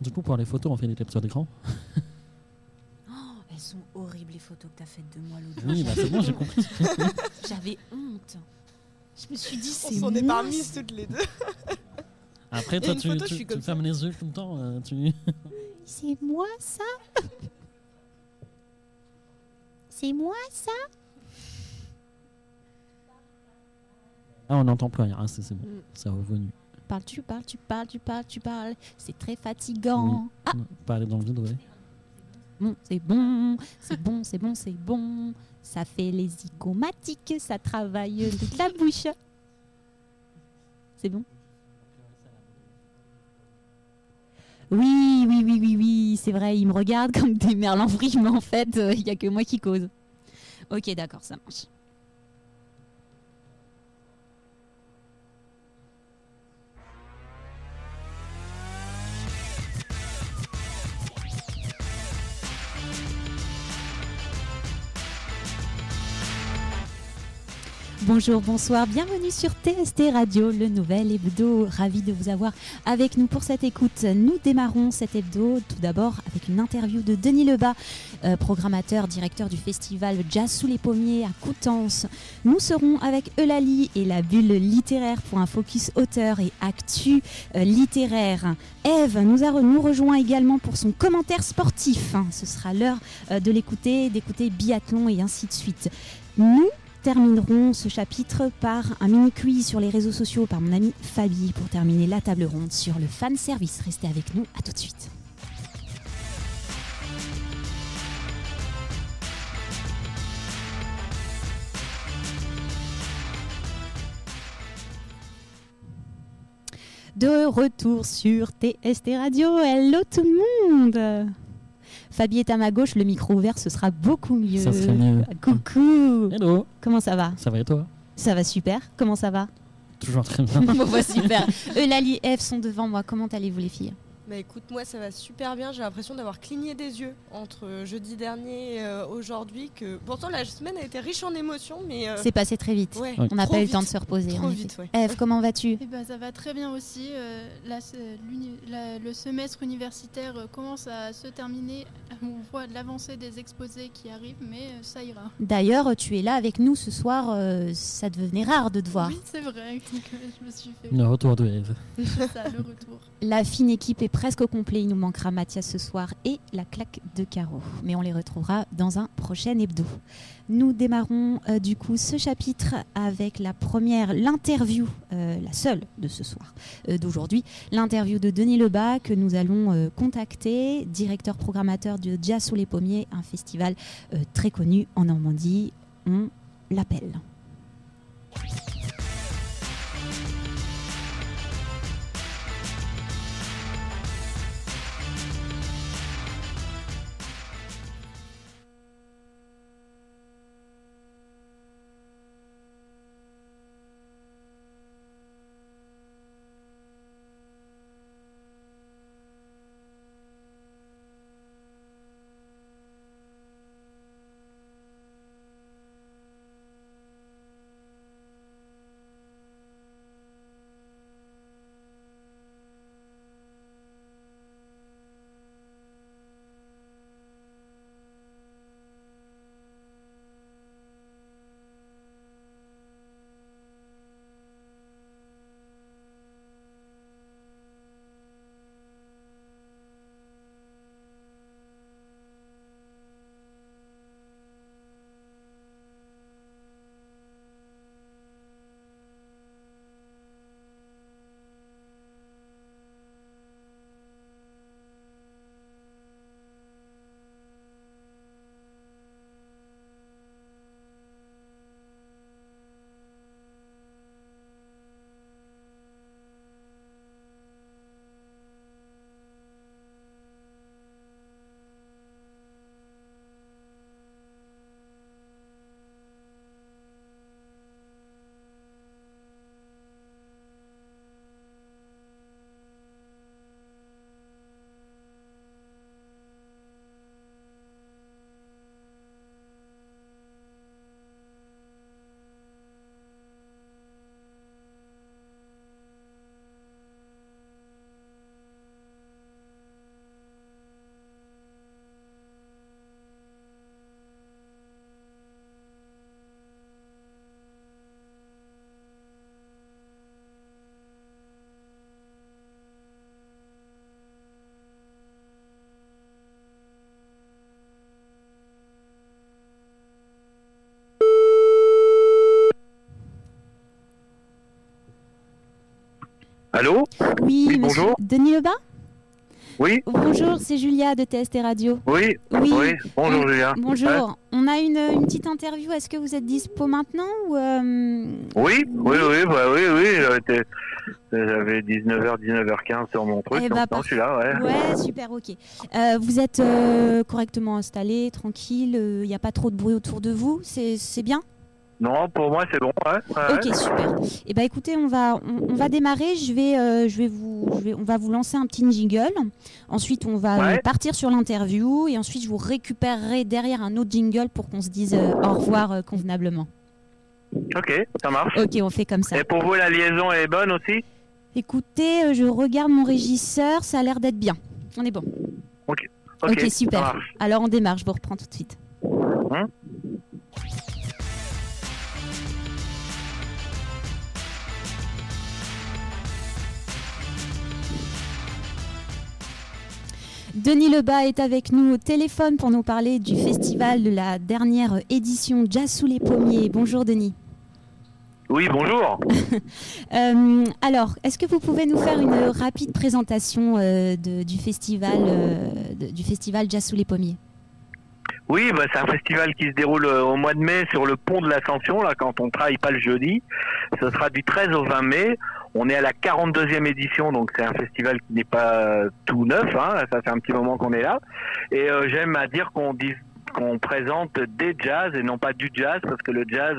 Du coup, pour les photos, on fait des captures d'écran. Oh, elles sont horribles les photos que t'as faites de moi l'autre Oui, jour. bah c'est bon, j'ai compris. J'avais honte. Je me suis dit, On c'est s'en est ça. toutes les deux. Après, toi, tu, photo, tu- je suis tu comme fermes les yeux tout le temps. euh, tu... C'est moi ça? C'est moi ça? Ah, on n'entend plus rien. Ah, c'est c'est bon. Mm. C'est revenu. Parles, tu parles, tu parles, tu parles, tu parles. C'est très fatigant. Ah, aller dans le vide, ouais. bon, c'est bon, c'est bon, c'est bon, c'est bon. Ça fait les zygomatiques, ça travaille toute la bouche. C'est bon? Oui, oui, oui, oui, oui, c'est vrai, ils me regardent comme des merlans mais en fait, il n'y a que moi qui cause. Ok, d'accord, ça marche. Bonjour, bonsoir, bienvenue sur TST Radio, le nouvel hebdo. Ravi de vous avoir avec nous pour cette écoute. Nous démarrons cet hebdo tout d'abord avec une interview de Denis Lebas, euh, programmateur, directeur du festival Jazz sous les pommiers à Coutances. Nous serons avec Eulalie et la bulle littéraire pour un focus auteur et actu euh, littéraire. Eve nous, a, rejoint également pour son commentaire sportif. hein. Ce sera l'heure euh, de l'écouter, d'écouter biathlon et ainsi de suite. Nous terminerons ce chapitre par un mini quiz sur les réseaux sociaux par mon ami Fabi pour terminer la table ronde sur le fan service. Restez avec nous, à tout de suite. De retour sur TST Radio. Hello tout le monde. Fabi est à ma gauche, le micro ouvert, ce sera beaucoup mieux. Ça serait mieux. Coucou. Hello, Comment ça va? Ça va et toi? Ça va super. Comment ça va? Toujours très bien. Bon, bah, super. Eulalie et Eve sont devant moi. Comment allez-vous les filles? Bah écoute, moi ça va super bien. J'ai l'impression d'avoir cligné des yeux entre jeudi dernier et euh, aujourd'hui. Que pourtant la semaine a été riche en émotions, mais euh, C'est passé très vite. ouais, Ouais. On n'a pas eu le temps de se reposer. Trop en vite, ouais. Eve, comment vas-tu? Ben, ça va très bien aussi. Euh, la- le semestre universitaire euh, commence à se terminer. On voit l'avancée des exposés qui arrivent, mais euh, ça ira. D'ailleurs, tu es là avec nous ce soir. euh, ça devenait rare de te voir. Oui, c'est vrai je me suis fait Le retour de Eve. c'est ça, le retour. La fine équipe est presque au complet. Il nous manquera Mathias ce soir et la claque de Caro. Mais on les retrouvera dans un prochain hebdo. Nous démarrons euh, du coup ce chapitre avec la première, l'interview, euh, la seule de ce soir, euh, d'aujourd'hui, l'interview de Denis Lebas que nous allons contacter, directeur programmateur de Jazz sous les pommiers, un festival très connu en Normandie. On l'appelle. Allô Oui, Oui, monsieur bonjour. Denis Lebas Oui Bonjour, c'est Julia de TST Radio. Oui Oui. Oui Bonjour On- Julien. Bonjour, on a une, une petite interview. Est-ce que vous êtes dispo maintenant ou euh, Oui, oui, oui, bah oui, oui, j'avais été- j'avais 19h, 19h15 sur mon truc, Eh bah, je suis là, ouais. Ouais, super, ok. Euh, vous êtes euh, correctement installé, tranquille, il n'y a pas trop de bruit autour de vous, c'est bien? Non, pour moi c'est bon, ouais. ouais, ouais. Ok, super. Et bah écoutez, on va, on, on va démarrer. Je vais, euh, je vais vous, je vais- on va vous lancer un petit jingle. Ensuite, on va Ouais. partir sur l'interview et ensuite je vous récupérerai derrière un autre jingle pour qu'on se dise euh, au revoir euh, convenablement. Ok, ça marche. Ok, on fait comme ça. Et pour vous, la liaison est bonne aussi? Écoutez, je regarde mon régisseur, ça a l'air d'être bien. On est bon. Ok, Ok, super. Alors on démarre, je vous reprends tout de suite. Hein? Denis Lebas est avec nous au téléphone pour nous parler du festival de la dernière édition Jazz sous les pommiers. Bonjour Denis. Oui, bonjour. Euh, alors, est-ce que vous pouvez nous faire une rapide présentation euh, de- du, festival, euh, de- du festival Jazz sous les pommiers? Oui, bah, c'est un festival qui se déroule euh, au mois de mai sur le pont de l'Ascension, là, quand on travaille pas le jeudi. Ce sera du 13 au 20 mai. On est à la 42e édition, donc c'est un festival qui n'est pas euh, tout neuf, hein. ça fait un petit moment qu'on est là. Et euh, j'aime à dire qu'on dit qu'on présente des jazz et non pas du jazz parce que le jazz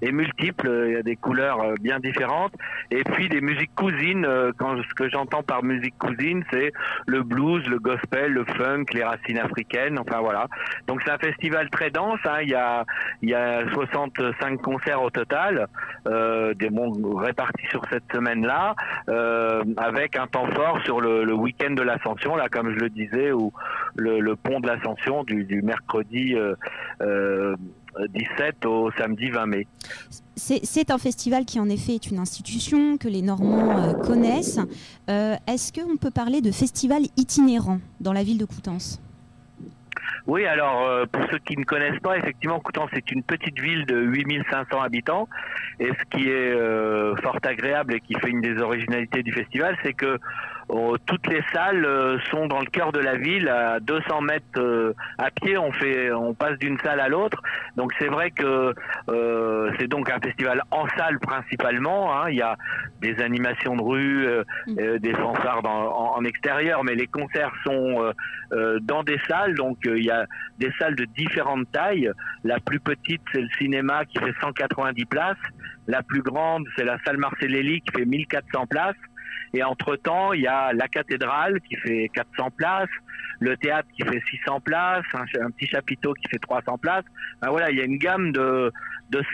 est multiple, il y a des couleurs euh, bien différentes et puis des musiques cousines euh, quand ce que j'entends par musique cousine c'est le blues, le gospel, le funk, les racines africaines, enfin voilà. Donc c'est un festival très dense, hein. il y a il y a 65 concerts au total, euh, des répartis sur cette semaine-là, euh, avec un temps fort sur le, le week-end de l'Ascension, là comme je le disais, ou le, le pont de l'Ascension du, du mercredi euh, euh, 17 au samedi 20 mai. C'est un festival qui en effet est une institution que les Normands euh, connaissent. Euh, est-ce qu'on peut parler de festival itinérant dans la ville de Coutances? Oui, alors euh, pour ceux qui ne connaissent pas, effectivement, Coutances c'est une petite ville de 8500 habitants. Et ce qui est euh, fort agréable et qui fait une des originalités du festival, c'est que euh, toutes les salles euh, sont dans le cœur de la ville, à 200 mètres euh, à pied. On fait, on passe d'une salle à l'autre. Donc c'est vrai que euh, c'est donc un festival en salle principalement. hein. Il y a des animations de rue, euh, Mm. euh, des fanfares dans- en, en extérieur, mais les concerts sont euh, euh, dans des salles. Donc il y a des salles de différentes tailles. La plus petite, c'est le cinéma qui fait 190 places. La plus grande, c'est la salle Marcellelli qui fait 1400 places. Et entre-temps, il y a la cathédrale qui fait 400 places, le théâtre qui fait 600 places, un, petit chapiteau qui fait 300 places. Ben voilà, il y a une gamme de,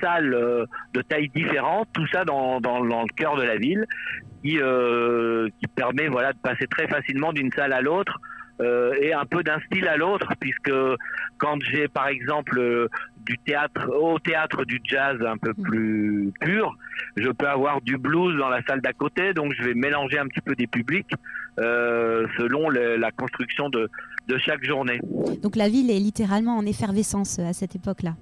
salles euh, de tailles différentes, tout ça dans le cœur de la ville, qui, euh, qui permet voilà, de passer très facilement d'une salle à l'autre euh, et un peu d'un style à l'autre, puisque quand j'ai par exemple euh, du théâtre au théâtre du jazz un peu plus pur, je peux avoir du blues dans la salle d'à côté, donc je vais mélanger un petit peu des publics euh, selon la construction de, de chaque journée. Donc la ville est littéralement en effervescence à cette époque-là.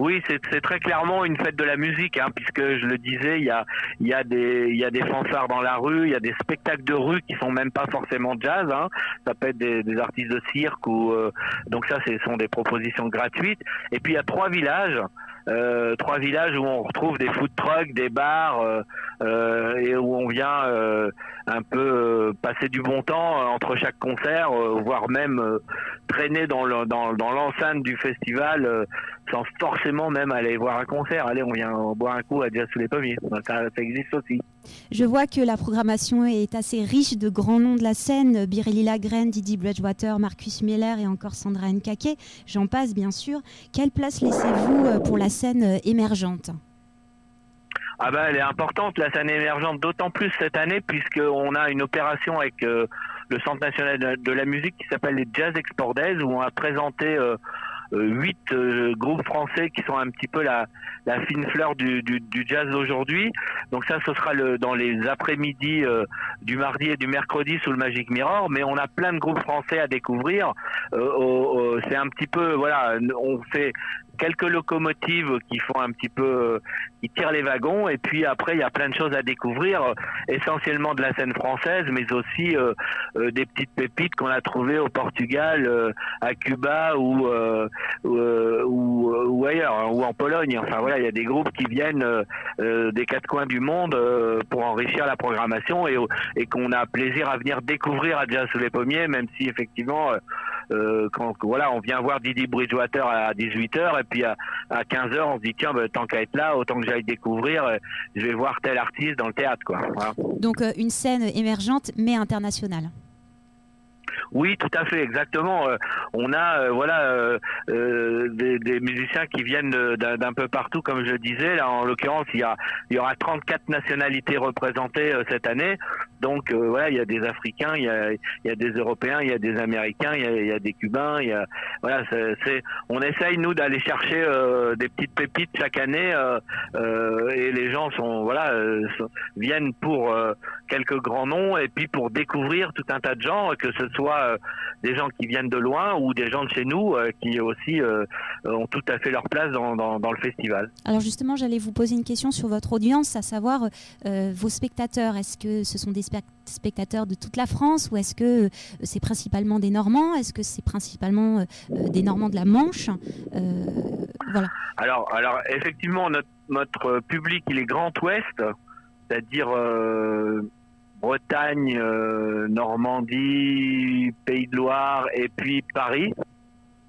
Oui, c'est très clairement une fête de la musique, hein, puisque je le disais, il y a, y, a des, y a des fanfares dans la rue, il y a des spectacles de rue qui sont même pas forcément jazz, hein. ça peut être des, des artistes de cirque ou euh, donc ça, ce sont des propositions gratuites. Et puis il y a trois villages, euh, trois villages où on retrouve des food trucks, des bars euh, euh, et où on vient euh, un peu euh, passer du bon temps euh, entre chaque concert, voire même traîner dans le- dans, dans l'enceinte du festival. Sans forcément même aller voir un concert. Allez, on vient boire un coup à Jazz sous les pommiers. Ça, ça existe aussi. Je vois que la programmation est assez riche de grands noms de la scène. Birelli Lagrène, Didi Bridgewater, Marcus Miller et encore Sandra Nkake. J'en passe bien sûr. Quelle place laissez-vous euh, pour la scène euh, émergente? Ah ben, elle est importante, la scène émergente, d'autant plus cette année, puisqu'on a une opération avec euh, le Centre national de, la musique qui s'appelle les Jazz Export Days, où on a présenté euh, huit euh, groupes français qui sont un petit peu la, la fine fleur du, du, du jazz d'aujourd'hui. Donc ça, ce sera le, dans les après-midi euh, du mardi et du mercredi sous le Magic Mirror, mais on a plein de groupes français à découvrir. Euh, c'est un petit peu, voilà, on fait quelques locomotives qui font un petit peu, qui tirent les wagons. Et puis après, il y a plein de choses à découvrir, essentiellement de la scène française, mais aussi des petites pépites qu'on a trouvées au Portugal, à Cuba ou, ou, ailleurs, hein, ou en Pologne. Enfin voilà, il y a des groupes qui viennent des quatre coins du monde pour enrichir la programmation et, et qu'on a plaisir à venir découvrir à Jazz sous les pommiers, même si effectivement, euh, euh, voilà, on vient voir Didi Bridgewater à 18h et puis à, 15h, on se dit tiens, bah, tant qu'à être là, autant que j'aille découvrir, euh, je vais voir tel artiste dans le théâtre, quoi. Donc une scène émergente mais internationale. Oui, tout à fait, exactement. Euh, on a euh, voilà euh, des, musiciens qui viennent d'un peu partout, comme je disais. Là, en l'occurrence, il y a il y aura 34 nationalités représentées cette année. Donc voilà, il y a des Africains, il y a, il y a des Européens, il y a des Américains, il y a, des Cubains. Voilà, c'est on essaye nous d'aller chercher des petites pépites chaque année et les gens sont voilà viennent pour quelques grands noms et puis pour découvrir tout un tas de gens, que ce soit euh, des gens qui viennent de loin ou des gens de chez nous euh, qui aussi euh, ont tout à fait leur place dans, dans, le festival. Alors justement, j'allais vous poser une question sur votre audience, à savoir vos spectateurs. Est-ce que ce sont des spectateurs de toute la France ou est-ce que c'est principalement des Normands? Est-ce que c'est principalement des Normands de la Manche? Voilà. Alors, alors effectivement, notre, notre public, il est Grand Ouest, c'est-à-dire Bretagne, euh, Normandie, Pays de Loire et puis Paris.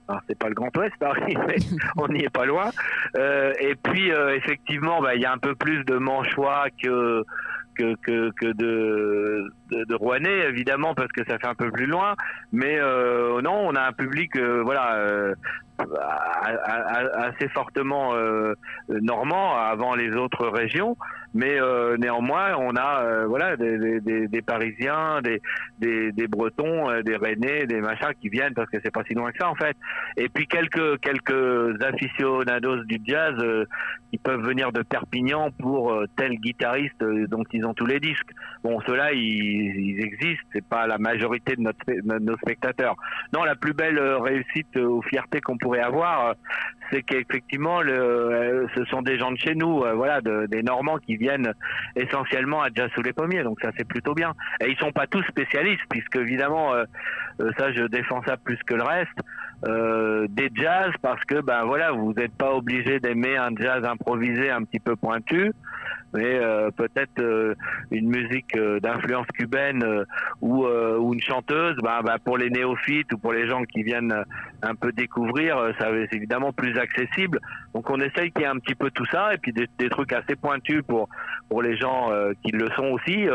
Alors c'est pas le Grand Ouest Paris, mais on n'y est pas loin. Euh, et puis euh, effectivement, bah, il y a un peu plus de Manchois que que, que de, de, Rouennais, évidemment, parce que ça fait un peu plus loin. Mais non, on a un public, voilà, assez fortement normand avant les autres régions mais euh, néanmoins on a euh, voilà des, des, des, Parisiens, des, des, des Bretons, euh, des Rennais, des machins qui viennent parce que c'est pas si loin que ça en fait. Et puis quelques quelques aficionados du jazz qui peuvent venir de Perpignan pour tel guitariste dont ils ont tous les disques. Bon, ceux-là ils, ils existent, c'est pas la majorité de, notre, de nos spectateurs. Non, la plus belle réussite ou fierté qu'on pourrait avoir, c'est qu'effectivement ce sont des gens de chez nous, voilà, de, des Normands qui viennent essentiellement à Jazz sous les pommiers, donc ça c'est plutôt bien. Et ils sont pas tous spécialistes, puisque évidemment, euh, euh, ça je défends ça plus que le reste. Euh, des jazz parce que ben voilà vous n'êtes pas obligé d'aimer un jazz improvisé un petit peu pointu mais euh, peut-être euh, une musique euh, d'influence cubaine ou, ou, une chanteuse, bah, bah, pour les néophytes ou pour les gens qui viennent un peu découvrir, ça c'est évidemment plus accessible. Donc on essaye qu'il y ait un petit peu tout ça et puis des, des trucs assez pointus pour pour les gens qui le sont aussi,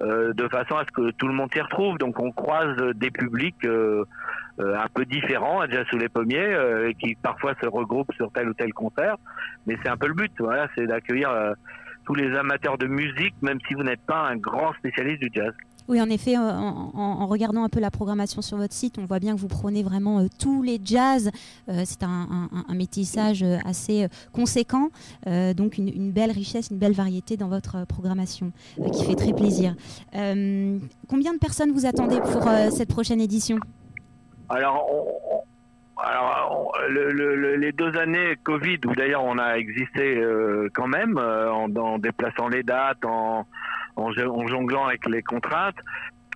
de façon à ce que tout le monde s'y retrouve. Donc on croise des publics un peu différents, déjà sous les pommiers, qui parfois se regroupent sur tel ou tel concert. Mais c'est un peu le but, voilà, c'est d'accueillir tous les amateurs de musique, même si vous n'êtes pas un grand spécialiste du jazz. Oui, en effet, en, regardant un peu la programmation sur votre site, on voit bien que vous prenez vraiment euh, tous les jazz. Euh, c'est un, métissage euh, assez conséquent, donc une, belle richesse, une belle variété dans votre programmation qui fait très plaisir. combien de personnes vous attendez pour cette prochaine édition? Alors, alors, les deux années Covid, où d'ailleurs on a existé euh, quand même, euh, en, déplaçant les dates, en, jonglant avec les contraintes,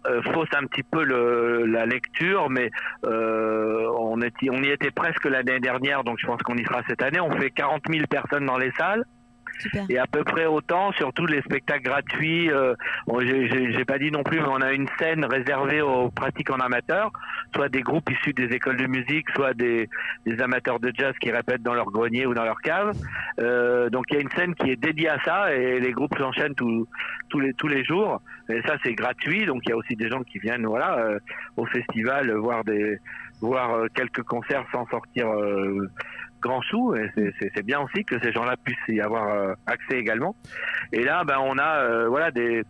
euh, fausse un petit peu la lecture, mais on, on y était presque l'année dernière, donc je pense qu'on y sera cette année. On fait 40 000 personnes dans les salles. Et à peu près autant sur tous les spectacles gratuits. Euh, J'ai pas dit non plus, mais on a une scène réservée aux pratiques en amateur, soit des groupes issus des écoles de musique, soit des, des amateurs de jazz qui répètent dans leur grenier ou dans leur cave. Euh, donc il y a une scène qui est dédiée à ça et les groupes s'enchaînent tous tous les tous les jours. Et ça c'est gratuit, donc il y a aussi des gens qui viennent voilà euh, au festival voir des voir euh, quelques concerts sans sortir euh, grand. Et c'est bien aussi que ces gens-là puissent y avoir euh, accès également. Et là, ben, on a euh, voilà des,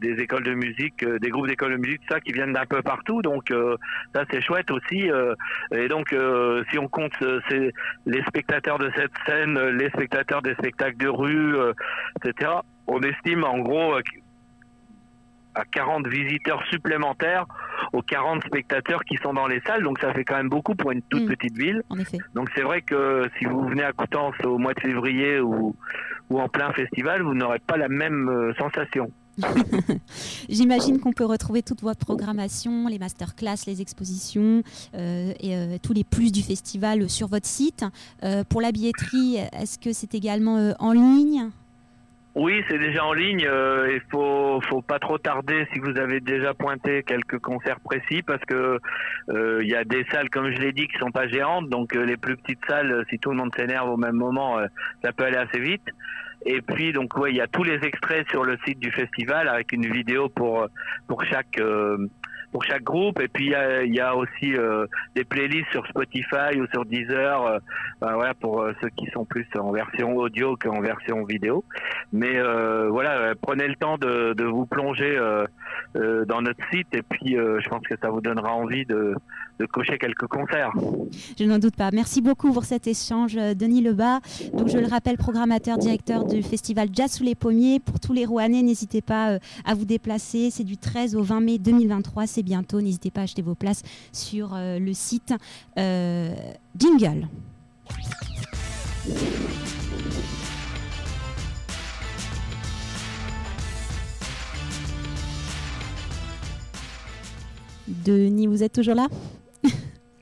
écoles de musique, euh, des groupes d'écoles de musique, ça qui viennent d'un peu partout. Donc ça c'est chouette aussi. et donc si on compte les spectateurs de cette scène, les spectateurs des spectacles de rue, etc. On estime en gros à 40 visiteurs supplémentaires aux 40 spectateurs qui sont dans les salles. Donc ça fait quand même beaucoup pour une toute Mm. petite ville. En effet. Donc c'est vrai que si vous venez à Coutances au mois de février ou, ou en plein festival, vous n'aurez pas la même euh, sensation. J'imagine qu'on peut retrouver toute votre programmation, les masterclass, les expositions euh, et euh, tous les plus du festival sur votre site. Euh, pour la billetterie, est-ce que c'est également en ligne? Oui, c'est déjà en ligne. euh, Il faut, faut pas trop tarder si vous avez déjà pointé quelques concerts précis parce que euh, il y a des salles, comme je l'ai dit, qui sont pas géantes. Donc euh, les plus petites salles, euh, si tout le monde s'énerve au même moment, euh, ça peut aller assez vite. Et puis donc ouais, il y a tous les extraits sur le site du festival avec une vidéo pour pour chaque euh, pour chaque groupe. Et puis il y a, y a aussi euh, des playlists sur Spotify ou sur Deezer. euh, ben voilà pour euh, ceux qui sont plus en version audio qu'en version vidéo. Mais euh, voilà, prenez le temps de, de vous plonger euh, dans notre site et puis je pense que ça vous donnera envie de, de cocher quelques concerts. Je n'en doute pas. Merci beaucoup pour cet échange, euh, Denis Lebas. Donc, je le rappelle, programmateur, directeur du festival Jazz sous les pommiers. Pour tous les Rouennais, n'hésitez pas euh, à vous déplacer. C'est du 13 au 20 mai 2023. C'est bientôt. N'hésitez pas à acheter vos places sur euh, le site Jingle. Denis, vous êtes toujours là?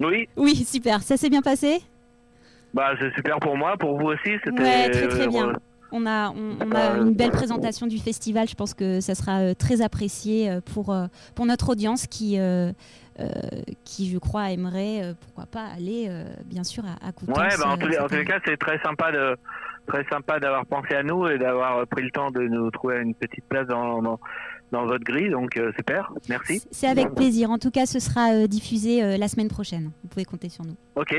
Oui, Oui, super. Ça s'est bien passé? Bah c'est super pour moi, pour vous aussi. C'était Ouais, très, très euh, bien. On a, on, on a une belle présentation du festival. Je pense que ça sera euh, très apprécié euh, pour, euh, pour notre audience qui, euh, euh, qui, je crois, aimerait, euh, pourquoi pas, aller, euh, bien sûr, à, à Coutances. Ouais, bah, en, euh, tous les, en cette tous les année. cas, c'est très sympa de très sympa d'avoir pensé à nous et d'avoir pris le temps de nous trouver une petite place dans, dans, dans votre grille. Donc euh, super, merci. C'est avec plaisir. En tout cas, ce sera euh, diffusé euh, la semaine prochaine. Vous pouvez compter sur nous. Ok,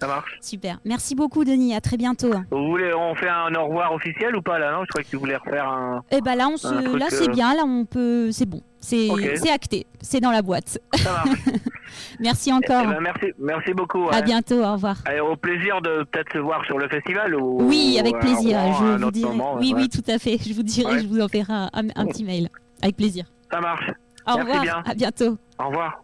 ça marche. Super. Merci beaucoup, Denis. À très bientôt. Vous voulez, on fait un au revoir officiel ou pas là Non, je crois que tu voulais refaire un. Et ben là, on se, là, c'est euh, bien. Là, on peut, c'est bon. C'est, Ok. c'est acté. C'est dans la boîte. Ça marche. Merci Eh encore. ben, merci, merci beaucoup. À ouais. bientôt. Au revoir. Allez, au plaisir de peut-être se voir sur le festival ou Oui, avec plaisir. Je vous dirai. moment, oui, ouais. oui, tout à fait. Je vous dirai, Ouais. je vous enverrai un, un- un petit mail. Avec plaisir. Ça marche. Au Merci revoir. bien. À bientôt. Au revoir.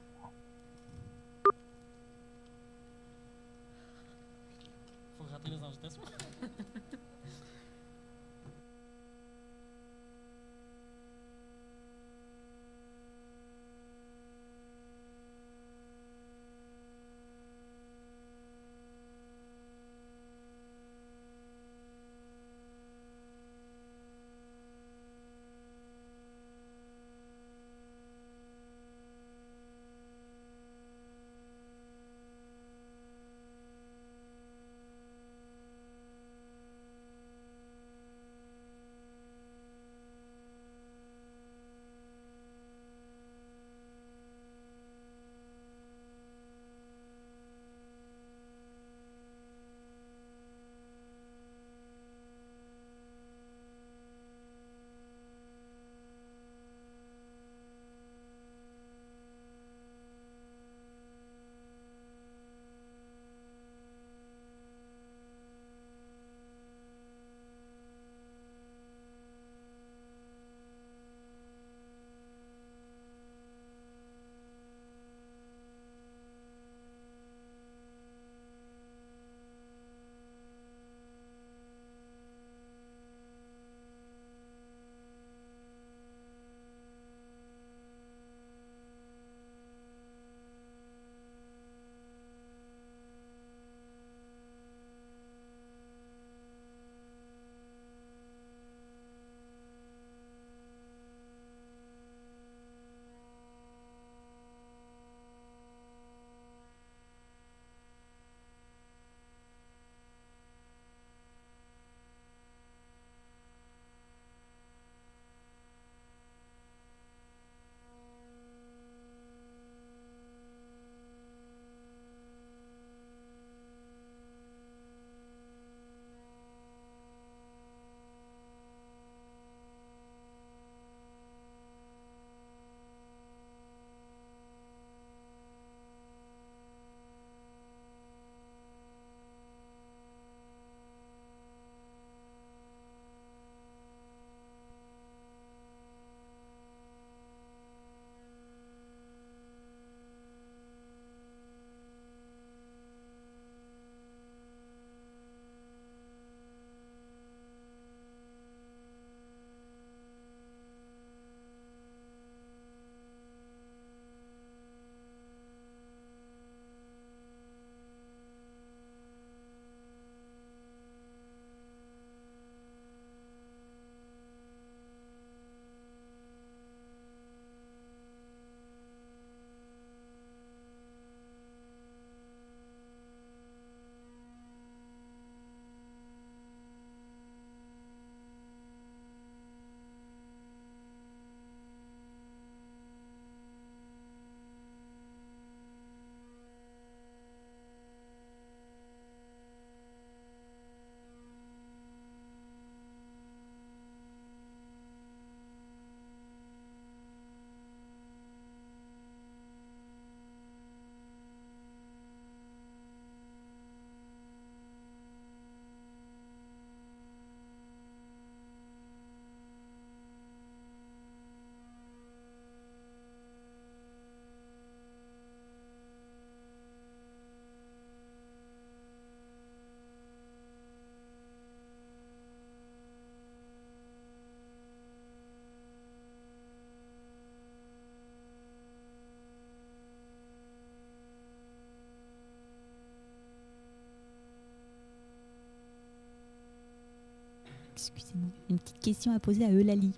Excusez-moi, une petite question à poser à Eulalie.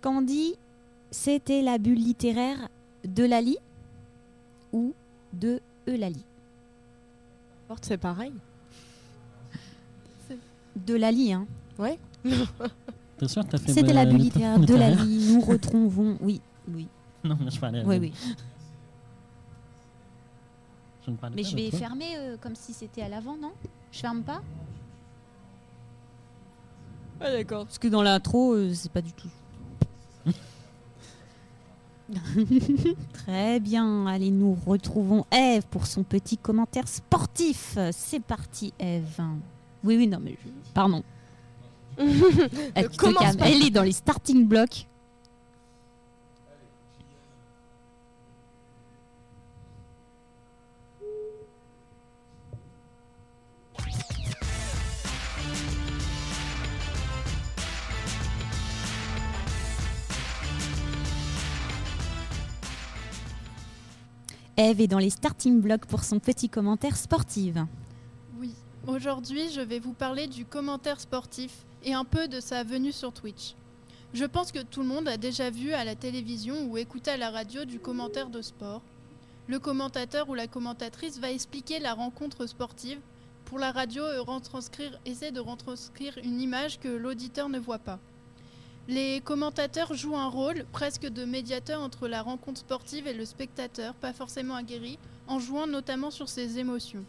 Candy, c'était la bulle littéraire de Lali ou de Eulalie? Porte, c'est pareil. De Lali, hein. T'es sûr que t'as fait C'était la bulle littéraire de Lali. Nous retrouvons. Oui, oui, Non, mais je parlais. oui, oui. Je ne parlais Mais pas je vais fermer euh, comme si c'était à l'avant, non? Je ferme pas? Ah, d'accord. Parce que dans l'intro, euh, c'est pas du tout. Très bien. Allez, nous retrouvons Eve pour son petit commentaire sportif. C'est parti, Eve. Oui, oui, non, mais je... pardon. Elle, te commence calme. pas. Elle est dans les starting blocks. Eve est dans les starting blocks pour son petit commentaire sportif. Oui, aujourd'hui je vais vous parler du commentaire sportif et un peu de sa venue sur Twitch. Je pense que tout le monde a déjà vu à la télévision ou écouté à la radio du commentaire de sport. Le commentateur ou la commentatrice va expliquer la rencontre sportive. Pour la radio, retranscrire, essaie de retranscrire une image que l'auditeur ne voit pas. Les commentateurs jouent un rôle presque de médiateur entre la rencontre sportive et le spectateur, pas forcément aguerri, en jouant notamment sur ses émotions.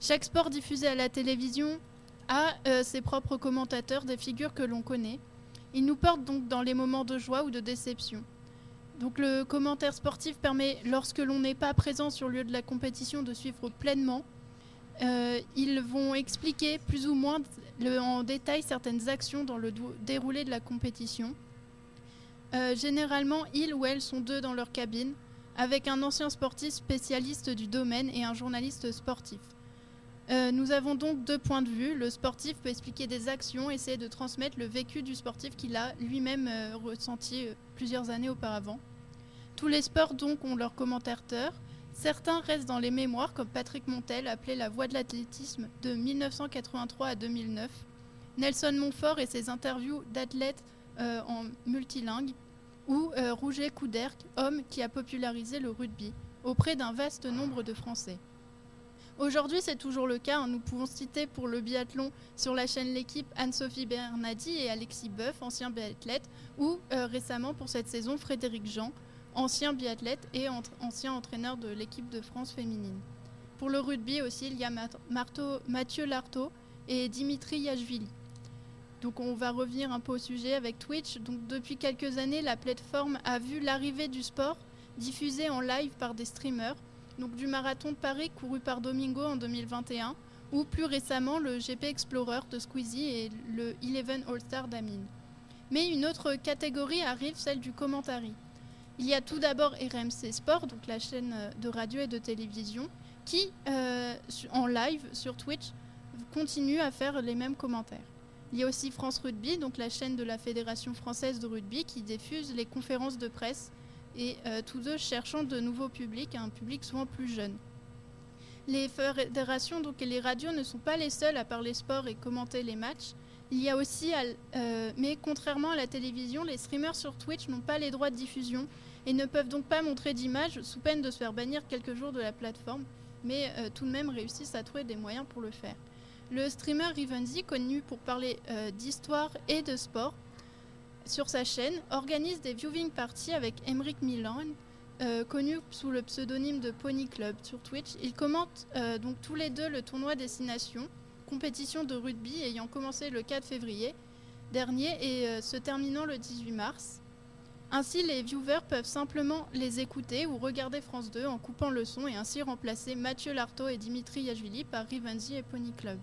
Chaque sport diffusé à la télévision a euh, ses propres commentateurs, des figures que l'on connaît. Ils nous portent donc dans les moments de joie ou de déception. Donc le commentaire sportif permet, lorsque l'on n'est pas présent sur le lieu de la compétition, de suivre pleinement. Euh, ils vont expliquer plus ou moins en détail certaines actions dans le déroulé de la compétition. Euh, généralement, ils ou elles sont deux dans leur cabine, avec un ancien sportif spécialiste du domaine et un journaliste sportif. Euh, nous avons donc deux points de vue. Le sportif peut expliquer des actions, essayer de transmettre le vécu du sportif qu'il a lui-même ressenti plusieurs années auparavant. Tous les sports donc ont leurs commentateurs. Certains restent dans les mémoires, comme Patrick Montel, appelé la voix de l'athlétisme de 1983 à 2009. Nelson Montfort et ses interviews d'athlètes euh, en multilingue. Ou euh, Rouget Couderc, homme qui a popularisé le rugby auprès d'un vaste nombre de Français. Aujourd'hui, c'est toujours le cas. hein. Nous pouvons citer pour le biathlon sur la chaîne L'équipe Anne-Sophie Bernadi et Alexis Boeuf, anciens biathlètes, ou euh, récemment pour cette saison Frédéric Jean, ancien biathlète et ancien entraîneur de l'équipe de France féminine. Pour le rugby aussi, il y a Mathieu Lartaud et Dimitri Yachvili. Donc on va revenir un peu au sujet avec Twitch. Donc depuis quelques années, la plateforme a vu l'arrivée du sport diffusé en live par des streamers donc du marathon de Paris couru par Domingo en 2021, ou plus récemment le GP Explorer de Squeezie et le Eleven All-Star d'Amine. Mais une autre catégorie arrive, celle du commentary. Il y a tout d'abord RMC Sport, la chaîne euh, de radio et de télévision, qui, euh, en live sur Twitch, continue à faire les mêmes commentaires. Il y a aussi France Rugby, donc la chaîne de la Fédération française de rugby, qui diffuse les conférences de presse et euh, tous deux cherchant de nouveaux publics, un public souvent plus jeune. Les fédérations donc, et les radios ne sont pas les seuls à parler sport et commenter les matchs. Il y a aussi, euh, mais contrairement à la télévision, les streamers sur Twitch n'ont pas les droits de diffusion et ne peuvent donc pas montrer d'images sous peine de se faire bannir quelques jours de la plateforme, mais euh, tout de même réussissent à trouver des moyens pour le faire. Le streamer Rivenzi, connu pour parler euh, d'histoire et de sport, sur sa chaîne, organise des viewing parties avec Emric Milan, connu sous le pseudonyme de Pony Club sur Twitch. Ils commentent donc tous les deux le tournoi Destination, compétition de rugby ayant commencé le 4 février dernier et euh, se terminant le 18 mars. Ainsi, les viewers peuvent simplement les écouter ou regarder France 2 en coupant le son et ainsi remplacer Mathieu Lartaud et Dimitri Yachvili par Rivenzi et Pony Club.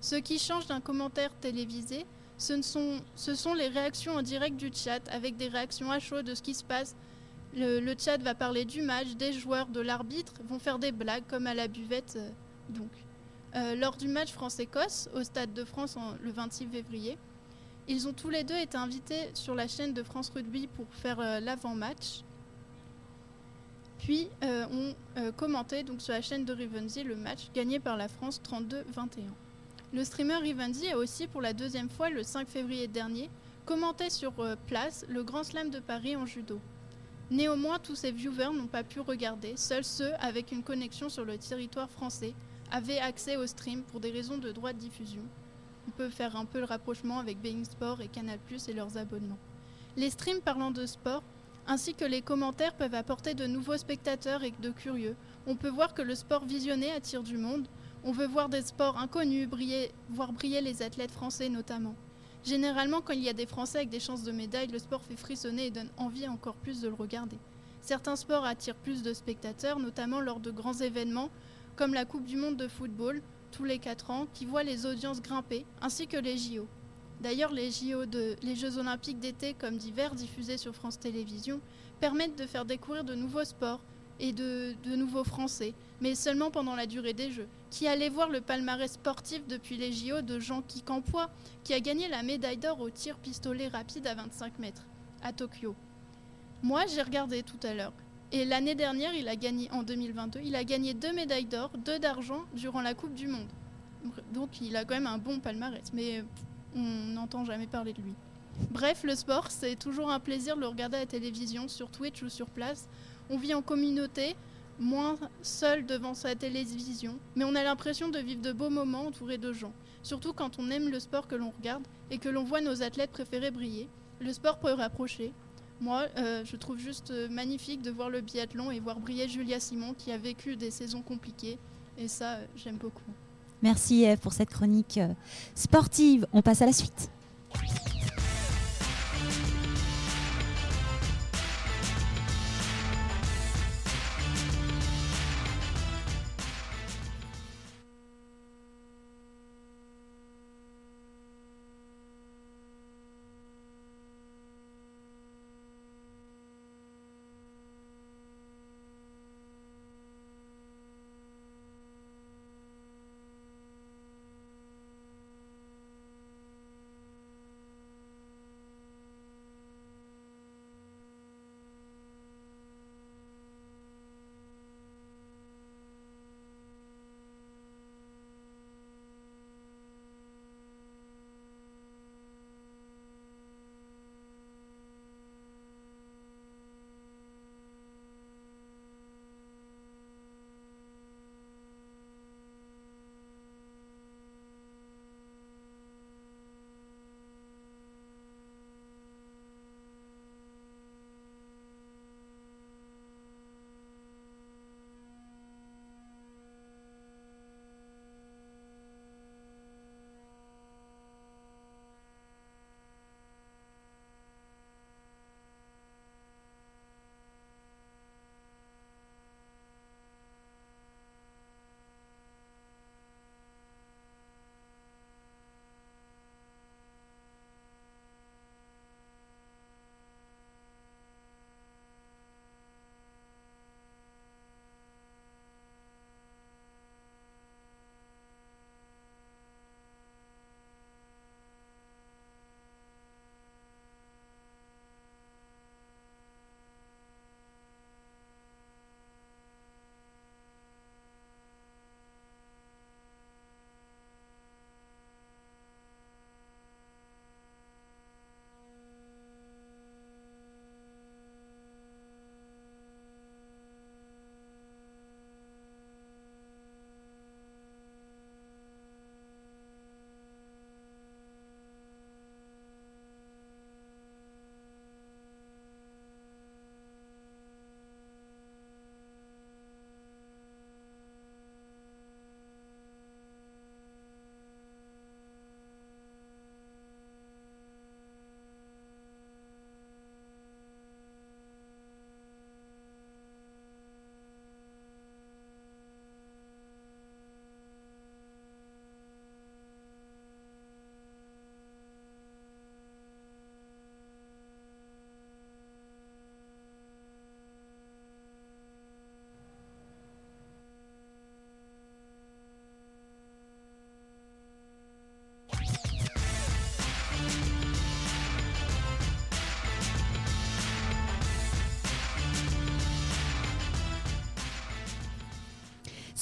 Ce qui change d'un commentaire télévisé, ce, sont, les réactions en direct du chat, avec des réactions à chaud de ce qui se passe. Le, le chat va parler du match, des joueurs, de l'arbitre, vont faire des blagues comme à la buvette. euh, donc. Euh, lors du match France-Écosse, au Stade de France le 26 février, ils ont tous les deux été invités sur la chaîne de France Rugby pour faire euh, l'avant-match. Puis euh, ont commenté sur la chaîne de Rivenzi le match gagné par la France 32-21. Le streamer Rivendi a aussi pour la deuxième fois le 5 février dernier commenté sur place le Grand Slam de Paris en judo. Néanmoins, tous ces viewers n'ont pas pu regarder, seuls ceux avec une connexion sur le territoire français avaient accès au stream pour des raisons de droit de diffusion. On peut faire un peu le rapprochement avec Being Sport et Canal+ et leurs abonnements. Les streams parlant de sport ainsi que les commentaires peuvent apporter de nouveaux spectateurs et de curieux. On peut voir que le sport visionné attire du monde. On veut voir des sports inconnus briller, voir briller les athlètes français notamment. Généralement, quand il y a des Français avec des chances de médaille, le sport fait frissonner et donne envie encore plus de le regarder. Certains sports attirent plus de spectateurs, notamment lors de grands événements comme la Coupe du Monde de football, tous les 4 ans, qui voit les audiences grimper, ainsi que les JO. D'ailleurs, les, JO de, les Jeux olympiques d'été comme d'hiver diffusés sur France Télévisions permettent de faire découvrir de nouveaux sports et de, nouveaux Français, mais seulement pendant la durée des Jeux. Qui allait voir le palmarès sportif depuis les JO de Jean-Qui Campois, qui a gagné la médaille d'or au tir pistolet rapide à 25 mètres à Tokyo. Moi, j'ai regardé tout à l'heure. Et l'année dernière, il a gagné en 2022, il a gagné deux médailles d'or, deux d'argent durant la Coupe du Monde. Donc il a quand même un bon palmarès, mais on n'entend jamais parler de lui. Bref, le sport, c'est toujours un plaisir de le regarder à la télévision, sur Twitch ou sur place. On vit en communauté, moins seul devant sa télévision, mais on a l'impression de vivre de beaux moments entourés de gens. Surtout quand on aime le sport que l'on regarde et que l'on voit nos athlètes préférés briller. Le sport peut rapprocher. Moi, euh, je trouve juste magnifique de voir le biathlon et voir briller Julia Simon qui a vécu des saisons compliquées. Et ça, euh, j'aime beaucoup. Merci pour cette chronique euh, sportive. On passe à la suite.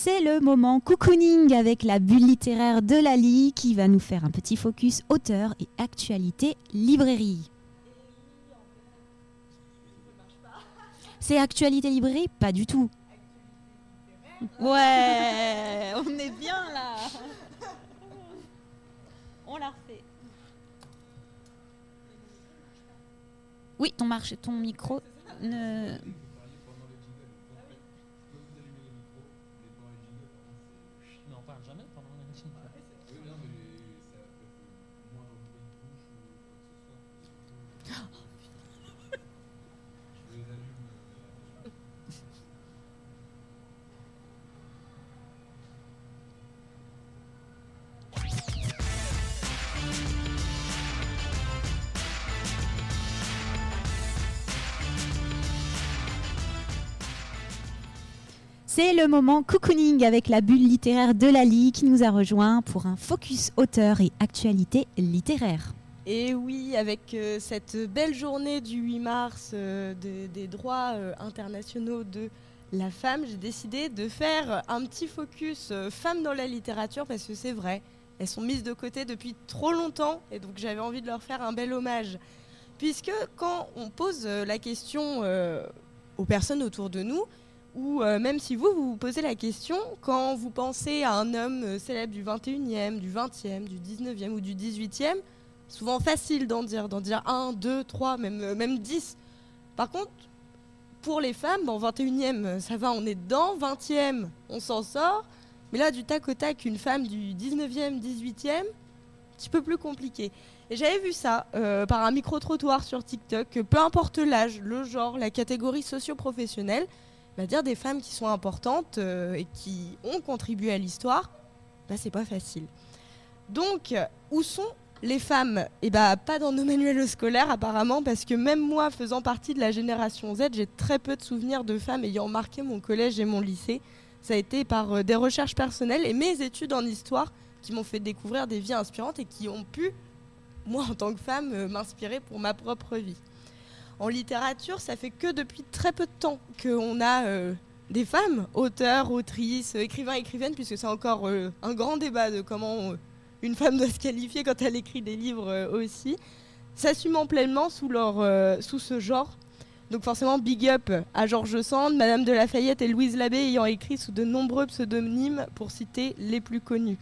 C'est le moment cocooning avec la bulle littéraire de Lali qui va nous faire un petit focus auteur et actualité librairie. C'est actualité librairie? Pas du tout. Ouais, on est bien là. On la refait. Oui, ton marche, ton micro ne. C'est le moment cocooning avec la bulle littéraire de Lali qui nous a rejoint pour un focus auteur et actualité littéraire. Et oui, avec euh, cette belle journée du 8 mars euh, de- des droits euh, internationaux de la femme, j'ai décidé de faire un petit focus femmes dans la littérature parce que c'est vrai, elles sont mises de côté depuis trop longtemps et donc j'avais envie de leur faire un bel hommage. Puisque quand on pose la question aux personnes autour de nous, ou euh, même si vous, vous vous posez la question, quand vous pensez à un homme euh, célèbre du 21e, du 20e, du 19e ou du 18e, souvent facile d'en dire, d'en dire 1, 2, 3, même, euh, même 10. Par contre, pour les femmes, bon, 21e, euh, ça va, on est dedans, 20e, on s'en sort. Mais là, du tac au tac, une femme du 19e, 18e, un petit peu plus compliqué. Et j'avais vu ça euh, par un micro-trottoir sur TikTok, que peu importe l'âge, le genre, la catégorie socio-professionnelle, bah, dire des femmes qui sont importantes euh, et qui ont contribué à l'histoire, bah, c'est pas facile. Donc, où sont les femmes? Eh bah, pas dans nos manuels scolaires apparemment, parce que même moi, faisant partie de la génération Z, j'ai très peu de souvenirs de femmes ayant marqué mon collège et mon lycée. Ça a été par euh, des recherches personnelles et mes études en histoire qui m'ont fait découvrir des vies inspirantes et qui ont pu, moi en tant que femme, euh, m'inspirer pour ma propre vie. En littérature, ça fait que depuis très peu de temps qu'on a euh, des femmes, auteurs, autrices, écrivains, écrivaines, puisque c'est encore euh, un grand débat de comment euh, une femme doit se qualifier quand elle écrit des livres aussi, s'assumant pleinement sous, sous ce genre. Donc forcément, big up à Georges Sand, Madame de Lafayette et Louise Labbé ayant écrit sous de nombreux pseudonymes pour citer les plus connus.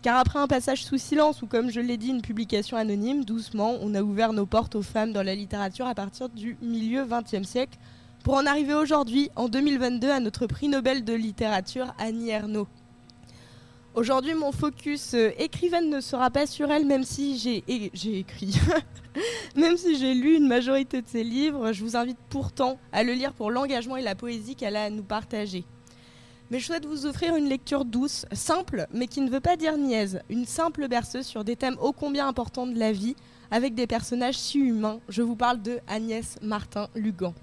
Car après un passage sous silence ou comme je l'ai dit, une publication anonyme, doucement, on a ouvert nos portes aux femmes dans la littérature à partir du milieu XXe siècle pour en arriver aujourd'hui, en 2022, à notre prix Nobel de littérature, Annie Ernaux. Aujourd'hui, mon focus euh, écrivaine ne sera pas sur elle, même si j'ai écrit. même si j'ai lu une majorité de ses livres, je vous invite pourtant à le lire pour l'engagement et la poésie qu'elle a à nous partager. Mais je souhaite vous offrir une lecture douce, simple, mais qui ne veut pas dire niaise. Une simple berceuse sur des thèmes ô combien importants de la vie, avec des personnages si humains. Je vous parle de Agnès Martin-Lugan.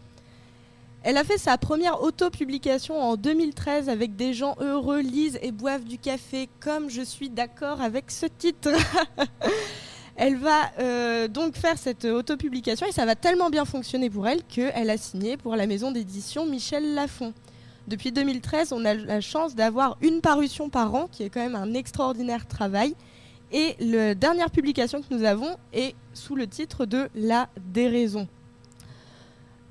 Elle a fait sa première autopublication en 2013 avec des gens heureux lisent et boivent du café, comme je suis d'accord avec ce titre. elle va euh, donc faire cette autopublication et ça va tellement bien fonctionner pour elle qu'elle a signé pour la maison d'édition Michel Lafon. Depuis 2013, on a la chance d'avoir une parution par an, qui est quand même un extraordinaire travail. Et la dernière publication que nous avons est sous le titre de La déraison.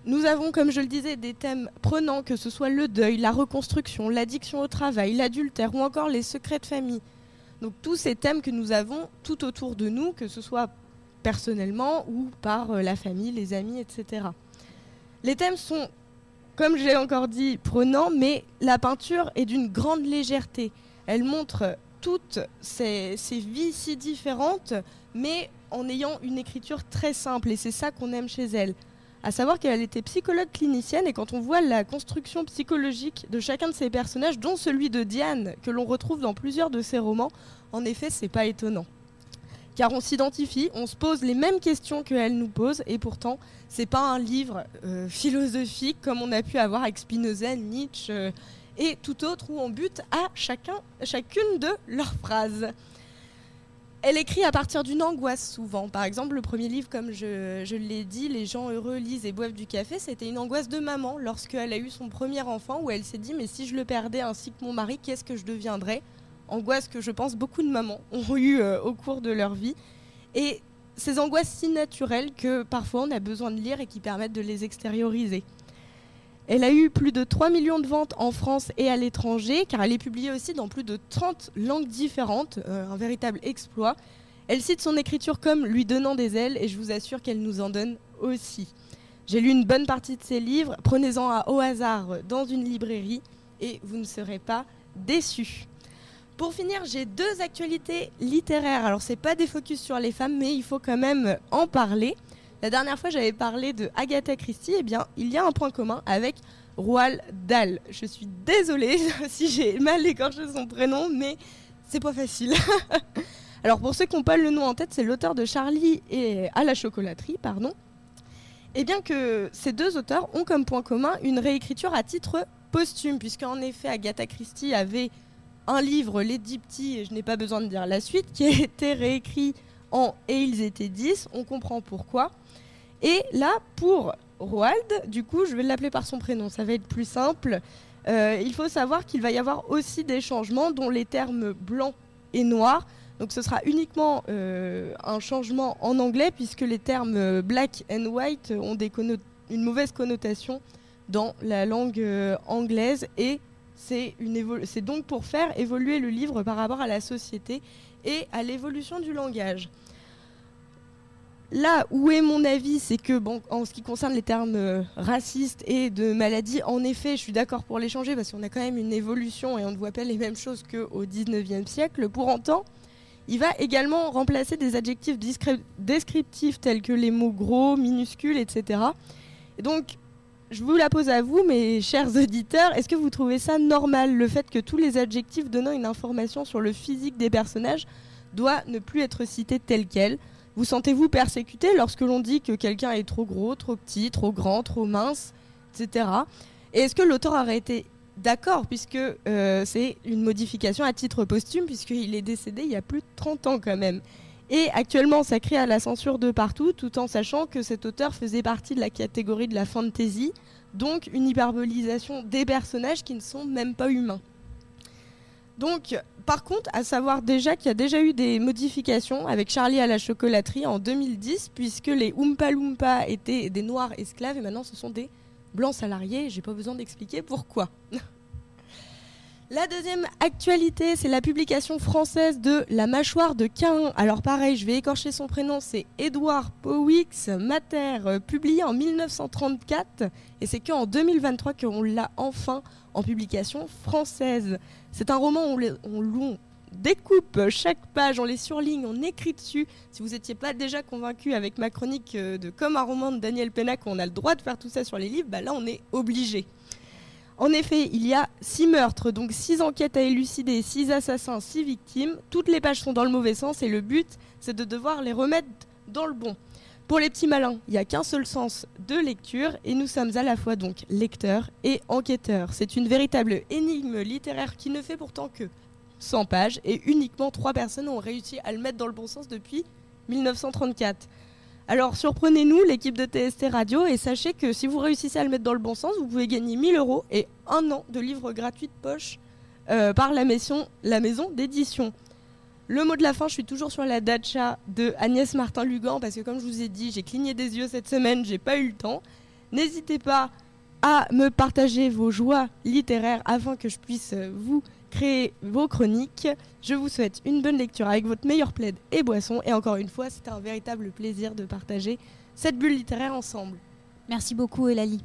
Nous avons, comme je le disais, des thèmes prenants, que ce soit le deuil, la reconstruction, l'addiction au travail, l'adultère ou encore les secrets de famille. Donc tous ces thèmes que nous avons tout autour de nous, que ce soit personnellement ou par euh, la famille, les amis, etc. Les thèmes sont, comme je l'ai encore dit, prenants, mais la peinture est d'une grande légèreté. Elle montre toutes ces, ces vies si différentes, mais en ayant une écriture très simple, et c'est ça qu'on aime chez elle à savoir qu'elle était psychologue clinicienne et quand on voit la construction psychologique de chacun de ses personnages, dont celui de Diane, que l'on retrouve dans plusieurs de ses romans, en effet, c'est pas étonnant. Car on s'identifie, on se pose les mêmes questions qu'elle nous pose, et pourtant, c'est pas un livre euh, philosophique comme on a pu avoir avec Spinoza, Nietzsche euh, et tout autre où on bute à chacun, chacune de leurs phrases. elle écrit à partir d'une angoisse souvent. Par exemple, le premier livre, comme je, je l'ai dit, Les gens heureux lisent et boivent du café, c'était une angoisse de maman lorsqu'elle a eu son premier enfant où elle s'est dit mais si je le perdais ainsi que mon mari, qu'est-ce que je deviendrais? Angoisse que je pense beaucoup de mamans ont eu euh, au cours de leur vie. Et ces angoisses si naturelles que parfois on a besoin de lire et qui permettent de les extérioriser. Elle a eu plus de 3 millions de ventes en France et à l'étranger, car elle est publiée aussi dans plus de 30 langues différentes, euh, un véritable exploit. Elle cite son écriture comme lui donnant des ailes, et je vous assure qu'elle nous en donne aussi. J'ai lu une bonne partie de ses livres, prenez-en au hasard dans une librairie, et vous ne serez pas déçus. Pour finir, j'ai deux actualités littéraires. Alors, c'est pas des focus sur les femmes, mais il faut quand même en parler. La dernière fois, j'avais parlé de Agatha Christie. Eh bien, il y a un point commun avec Roald Dahl. Je suis désolée si j'ai mal écorché son prénom, mais c'est pas facile. Alors, pour ceux qui n'ont pas le nom en tête, c'est l'auteur de Charlie et à la chocolaterie, pardon. Et bien que ces deux auteurs ont comme point commun une réécriture à titre posthume, puisqu'en effet, Agatha Christie avait un livre, Les Dix Petits, et je n'ai pas besoin de dire la suite, qui a été réécrit en Et ils étaient dix. On comprend pourquoi. Et là, pour Roald, du coup, je vais l'appeler par son prénom, ça va être plus simple. Euh, il faut savoir qu'il va y avoir aussi des changements, dont les termes blanc et noir. Donc ce sera uniquement euh, un changement en anglais, puisque les termes euh, black and white ont une mauvaise connotation dans la langue anglaise. Et c'est donc pour faire évoluer le livre par rapport à la société et à l'évolution du langage. Là où est mon avis, c'est que bon, en ce qui concerne les termes euh, racistes et de maladie, en effet, je suis d'accord pour les changer parce qu'on a quand même une évolution et on ne voit pas les mêmes choses qu'au 19e siècle. Pour autant, il va également remplacer des adjectifs descriptifs tels que les mots gros, minuscules, etc. Et donc, je vous la pose à vous, mes chers auditeurs. Est-ce que vous trouvez ça normal, le fait que tous les adjectifs donnant une information sur le physique des personnages doivent ne plus être cités tels quels? Vous sentez-vous persécuté lorsque l'on dit que quelqu'un est trop gros, trop petit, trop grand, trop mince, etc. Et est-ce que l'auteur aurait été d'accord, puisque euh, c'est une modification à titre posthume, puisqu'il est décédé il y a plus de 30 ans quand même? Et actuellement, ça crée à la censure de partout, tout en sachant que cet auteur faisait partie de la catégorie de la fantasy, donc une hyperbolisation des personnages qui ne sont même pas humains. Donc, par contre, à savoir déjà qu'il y a déjà eu des modifications avec Charlie à la chocolaterie en 2010, puisque les Oompa Loompa étaient des noirs esclaves et maintenant ce sont des blancs salariés. J'ai pas besoin d'expliquer pourquoi. La deuxième actualité, c'est la publication française de La mâchoire de Cain. Alors pareil, je vais écorcher son prénom, c'est Edouard Powix Mater, euh, publié en 1934. Et c'est qu'en 2023 qu'on l'a enfin en publication française. C'est un roman où on, découpe chaque page, on les surligne, on écrit dessus. Si vous n'étiez pas déjà convaincu avec ma chronique euh, de Comme un roman de Daniel Pennac, on a le droit de faire tout ça sur les livres, bah là on est obligé. En effet, il y a six meurtres, donc six enquêtes à élucider, six assassins, six victimes. Toutes les pages sont dans le mauvais sens et le but, c'est de devoir les remettre dans le bon. Pour les petits malins, il n'y a qu'un seul sens de lecture et nous sommes à la fois donc lecteurs et enquêteurs. C'est une véritable énigme littéraire qui ne fait pourtant que 100 pages et uniquement 3 personnes ont réussi à le mettre dans le bon sens depuis 1934. Alors surprenez-nous, l'équipe de TST Radio, et sachez que si vous réussissez à le mettre dans le bon sens, vous pouvez gagner 1000 euros et un an de livres gratuits de poche euh, par la maison, d'édition. Le mot de la fin, je suis toujours sur la dacha de Agnès Martin-Lugan parce que comme je vous ai dit, j'ai cligné des yeux cette semaine, j'ai pas eu le temps. N'hésitez pas à me partager vos joies littéraires afin que je puisse vous créer vos chroniques. Je vous souhaite une bonne lecture avec votre meilleur plaid et boisson. Et encore une fois, c'était un véritable plaisir de partager cette bulle littéraire ensemble. Merci beaucoup, Elali.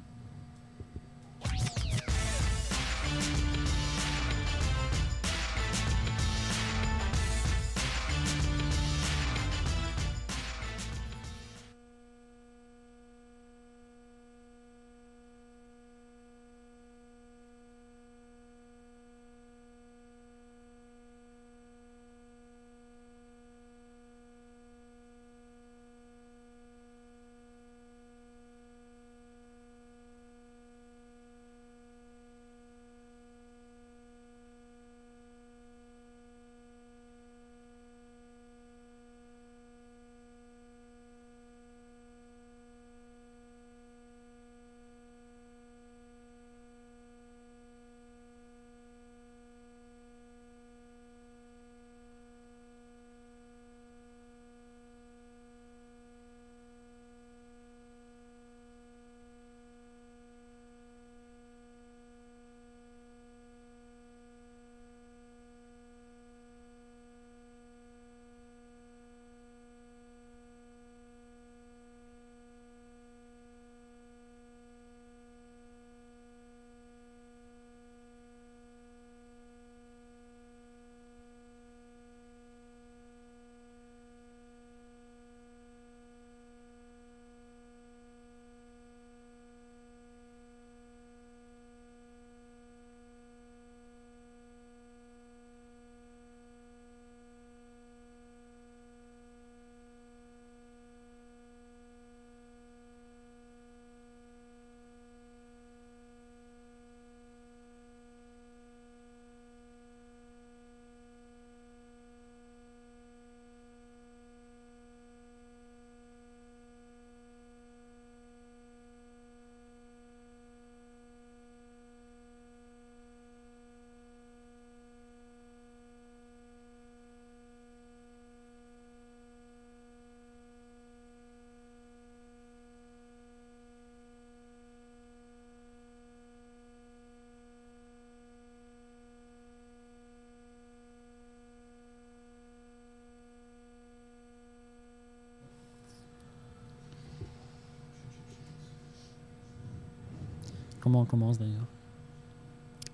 Comment on commence d'ailleurs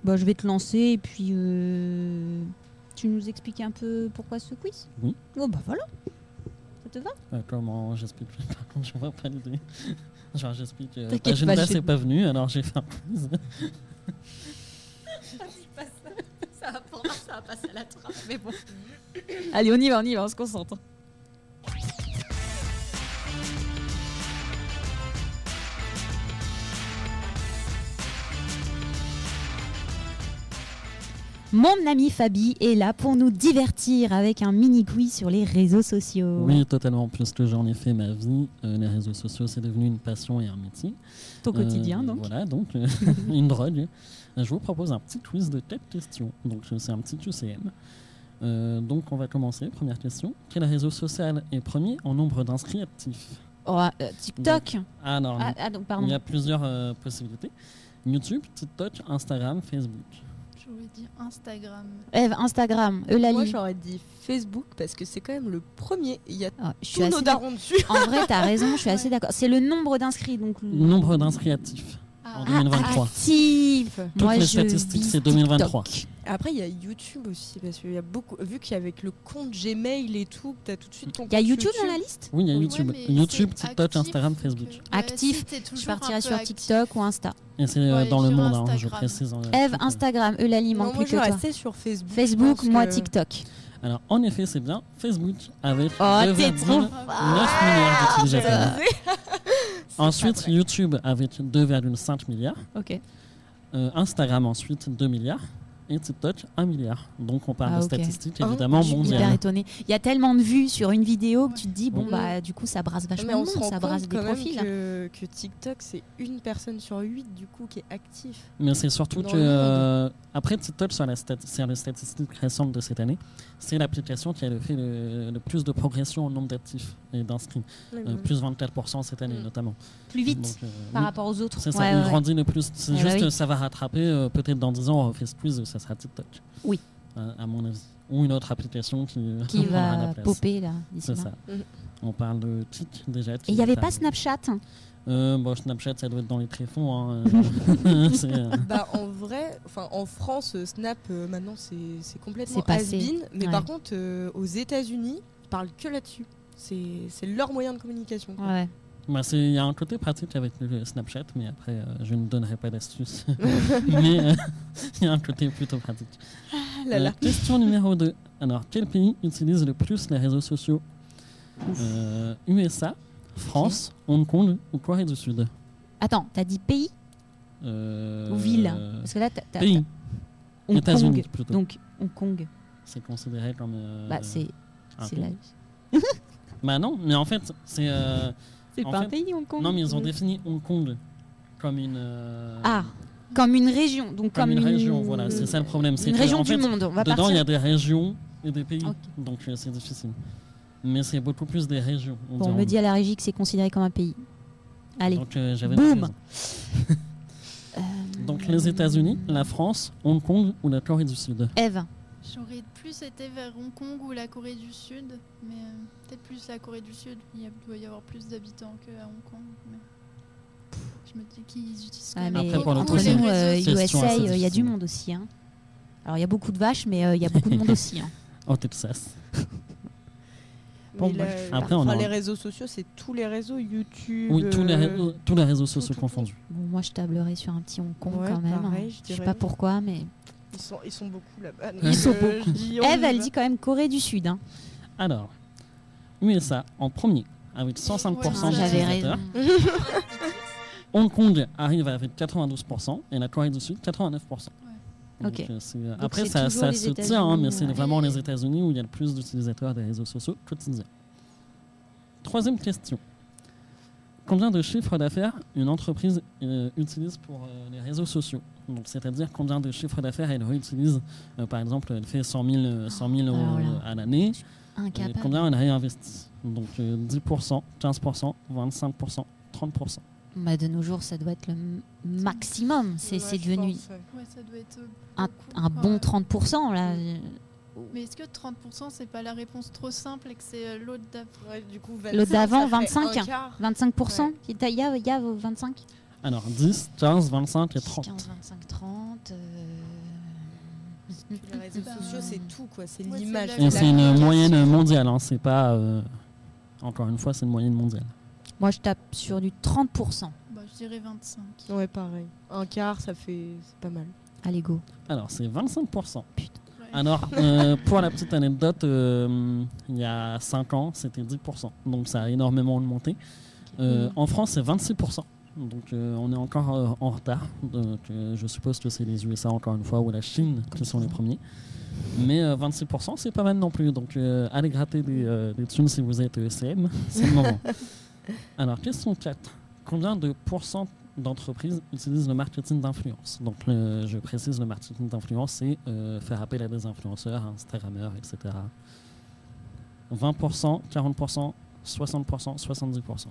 Bah, je vais te lancer et puis euh, tu nous expliques un peu pourquoi ce quiz? Oui. Oh bah voilà. Ça te va? Euh, Comment j'explique Par contre, je vois pas l'idée. Genre, j'explique. Euh, T'inquiète bah, pas, je n'est pas venue, alors j'ai fait un quiz. Ça va, pour moi, ça va passer à la trappe, mais bon. Allez, on y va, on y va, on se concentre. Mon ami Fabi est là pour nous divertir avec un mini quiz sur les réseaux sociaux. Oui, totalement. Puisque j'en ai fait ma vie, euh, les réseaux sociaux, c'est devenu une passion et un métier. Ton quotidien, Euh, donc. Voilà, donc euh, une drogue. Je vous propose un petit quiz de 4 questions. Donc, c'est un petit QCM. Euh, donc, on va commencer. Première question. Quel réseau social est premier en nombre d'inscrits actifs? Oh, euh, TikTok. Ah non, Ah, ah, donc il pardon. y a plusieurs euh, possibilités. YouTube, TikTok, Instagram, Facebook. J'aurais dit Instagram. Eve, Instagram, Moi, Eulalie. j'aurais dit Facebook parce que c'est quand même le premier. Il y a Ah, je suis tous nos darons dessus. En vrai, t'as raison, je suis assez d'accord. C'est le nombre d'inscrits, donc. le- Nombre d'inscrits actifs. Ah, En 2023. actif. Toutes Moi, les je statistiques, c'est 2023. TikTok. Après, il y a YouTube aussi parce qu'il y a beaucoup. Vu qu'avec le compte Gmail et tout, t'as tout de suite ton. Il y a compte YouTube dans la liste Oui, il y a YouTube. YouTube, TikTok, actif, Instagram, Facebook. euh, ouais, Actif, si, t'es Je peu sur actif. TikTok ou Insta. Et c'est euh, Ouais, dans le monde, hein, je précise. euh, Eve. Instagram, Eulalie, manque moi, plus je que vais toi. sur Facebook. Facebook, moi que- TikTok. Alors, en effet, c'est bien Facebook avec Oh, 2,9 t'es trop milliards d'utilisateurs. Ensuite. YouTube avec 2,5 milliards. Ok. Euh, Instagram ensuite 2 milliards. Et TikTok 1 milliard. Donc on parle Ah, de statistiques Un évidemment Je suis hyper mondiales. Il y a tellement de vues sur une vidéo que tu te dis, bon, Oui. bah, du coup, ça brasse vachement Mais on monde, se rend ça brasse compte des quand même profils. que, que TikTok, c'est une personne sur huit du coup qui est actif. Mais c'est surtout que euh, après TikTok sur, la stat- sur les statistiques récentes de cette année, c'est l'application qui a fait le, le plus de progression en nombre d'actifs et d'inscrits. Oui, Euh, oui. plus 24% cette année Mm. notamment. Plus vite Donc, euh, par oui, rapport aux autres. C'est ça, Ouais, il ouais, grandit le plus. C'est Eh bah juste oui. que ça va rattraper, euh, peut-être dans 10 ans, on refait ce quiz, ça sera TikTok. Oui. Euh, à mon avis. Ou une autre application qui, Qui prendra la va place. popper là. C'est ça. Mhm. On parle de Tik déjà. Et il n'y avait pas Snapchat Snapchat Euh, bon, Snapchat, ça doit être dans les tréfonds. Hein. euh, euh, Bah, en vrai, en France, Snap euh, maintenant c'est c'est complètement has-been, mais Ouais. par contre euh, aux États-Unis, ils parlent que là-dessus. C'est c'est leur moyen de communication. quoi. Ouais. bah, Il y a un côté pratique avec le Snapchat, mais après, euh, je ne donnerai pas d'astuces. mais euh, il y a un côté plutôt pratique. Ah là là. Question numéro 2. Alors, quel pays utilise le plus les réseaux sociaux? Euh, USA, France, Hong Kong ou Corée du Sud? Attends, t'as dit pays? Euh, ou ville? Parce que là, t'as. Pays. Hong Kong. plutôt. Donc, Hong Kong, C'est considéré comme. euh, bah, c'est un c'est pays. la- Bah non, mais en fait, c'est. euh, c'est pas fait- un pays, Hong Kong? Non, mais ils ont défini Hong Kong comme une. Ah, comme une région. Donc, comme comme, une région, voilà, c'est ça le problème. c'est Une région du fait, monde. On va Dedans, il y a des régions et des pays. Donc c'est difficile. Mais c'est beaucoup plus des régions. on Bon, on me dit à la régie que c'est considéré comme un pays. Allez. Donc euh, Boum. Euh, Donc les États-Unis, la France, Hong Kong ou la Corée du Sud? Eve. J'aurais plus été vers Hong Kong ou la Corée du Sud, mais euh, peut-être plus la Corée du Sud. Il y a- doit y avoir plus d'habitants qu'à Hong Kong. mais Je me dis qu'ils utilisent quand Ah, Après, pour entre nous, euh, USA, euh, il y a du monde aussi. hein. Alors, il y a beaucoup de vaches, mais euh, il y a beaucoup de monde aussi. hein. Au Texas. Bon, enfin, Après, on a- les réseaux sociaux, c'est tous les réseaux YouTube. Oui, tous les, euh, réseaux, tous les réseaux sociaux tout, tout, confondus. Bon, moi, je tablerai sur un petit Hong Kong Ouais, quand même. pareil, hein. je je sais pas pourquoi, mais. Ils sont, ils sont beaucoup là-bas. Ils sont euh, dis, on Eve, elle dit quand même Corée du Sud. hein. Alors, USA en premier avec 105% Ouais, Ah, J'avais d'utilisateurs. raison. Hong Kong arrive avec 92% et la Corée du Sud 89%. Donc, Ok. euh, c'est- après, ça, ça se tient, hein, mais c'est vraiment les États-Unis où il y a le plus d'utilisateurs des réseaux sociaux quotidiens. Troisième question. Combien de chiffres d'affaires une entreprise euh, utilise pour euh, les réseaux sociaux? Donc, C'est-à-dire combien de chiffres d'affaires elle réutilise? Euh, Par exemple, elle fait 100 000, euh, 100 000 euros euh, à l'année. Combien elle réinvestit? Donc euh, 10%, 15%, 25%, 30%. Bah, de nos jours, ça doit être le m- maximum. C'est Ouais, devenu pense, ouais. Ouais, ça doit être euh, un, un bon ouais. 30%. Là. Mais est-ce que 30% c'est pas la réponse trop simple et que c'est euh, l'autre coup, L'autre 25, d'avant, ça ferait 25. un quart. 25% Il y a, y a 25 Alors 10, 15, 25 et 30. 15, 25, 30. euh, Les réseaux sociaux, c'est tout, quoi. C'est ouais, l'image. c'est une moyenne mondiale, hein, c'est pas. euh, encore une fois, c'est une moyenne mondiale. Moi, je tape sur du 30%. Bah, je dirais 25. Ouais, pareil. Un quart, ça fait. C'est pas mal. Allez, go. Alors c'est 25%. Ouais. Alors, euh, pour la petite anecdote, euh, il y a 5 ans, c'était 10%. Donc ça a énormément augmenté. Euh, Mm. En France, c'est 26%. Donc euh, on est encore euh, en retard. Donc euh, je suppose que c'est les USA encore une fois ou la Chine qui sont les premiers. Mais euh, 26%, c'est pas mal non plus. Donc euh, allez gratter des, euh, des thunes si vous êtes ECM, c'est le moment. Alors, question 4. Combien de pourcents d'entreprises utilisent le marketing d'influence? Donc, le- je précise, le marketing d'influence, c'est euh, faire appel à des influenceurs, Instagrammeurs, etc. 20%, 40%, 60%, 70%.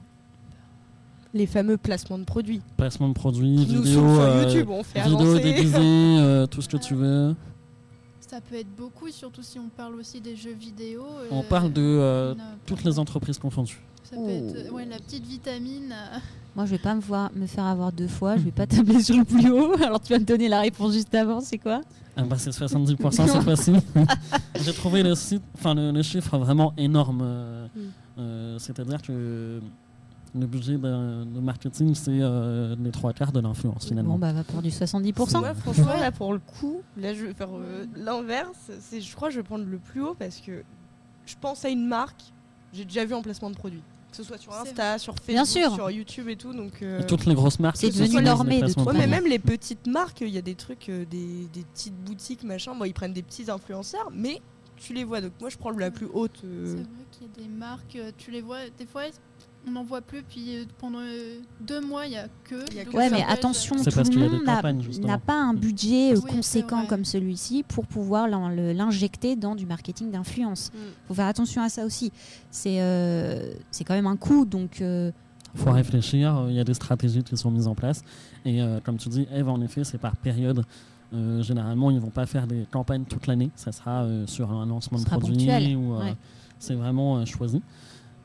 Les fameux placements de produits. Placement de produits, vidéos, sur euh, YouTube, on fait vidéos déguisées, euh, tout ce que tu veux. Ça peut être beaucoup, surtout si on parle aussi des jeux vidéo. On parle de euh, toutes les entreprises confondues. Ça peut être ouais, la petite vitamine. euh, Moi, je vais pas me, voir, me faire avoir deux fois. Je vais pas tabler sur le plus haut. Alors, tu vas me donner la réponse juste avant. C'est quoi? Ah bah c'est 70% cette fois-ci. J'ai trouvé le, site, enfin, le, le chiffre vraiment énorme. euh, Mm. euh, C'est-à-dire que le budget de, de marketing, c'est euh, les trois quarts de l'influence finalement. Bon, bah, va pour du 70%. Moi, franchement, là, pour le coup, là, je vais faire euh, l'inverse. Je crois que je vais prendre le plus haut parce que je pense à une marque, j'ai déjà vu en placement de produit. Que ce soit sur Insta, sur Facebook, Bien sûr. sur YouTube et tout. Donc, euh, Et toutes les grosses marques. C'est ce devenu normé de Ouais, mais même les petites marques, il y a des trucs, euh, des, des petites boutiques, machin. Bon, ils prennent des petits influenceurs, mais tu les vois. Donc, moi, je prends la plus haute. euh, C'est vrai qu'il y a des marques, euh, tu les vois, des fois on n'en voit plus, puis euh, pendant euh, deux mois il n'y a que. Il y a que Ouais, mais attention, tout le monde n'a- pas un budget euh, Oui, conséquent comme celui-ci pour pouvoir l'injecter dans du marketing d'influence. Mm. faut faire attention à ça aussi. C'est euh, c'est quand même un coût, donc euh, Il faut réfléchir, il y a des stratégies qui sont mises en place. Et euh, comme tu dis, Eve, en effet, c'est par période. Euh, généralement, ils vont pas faire des campagnes toute l'année. Ça sera euh, sur un lancement de produit ou euh, ouais. c'est vraiment euh, choisi.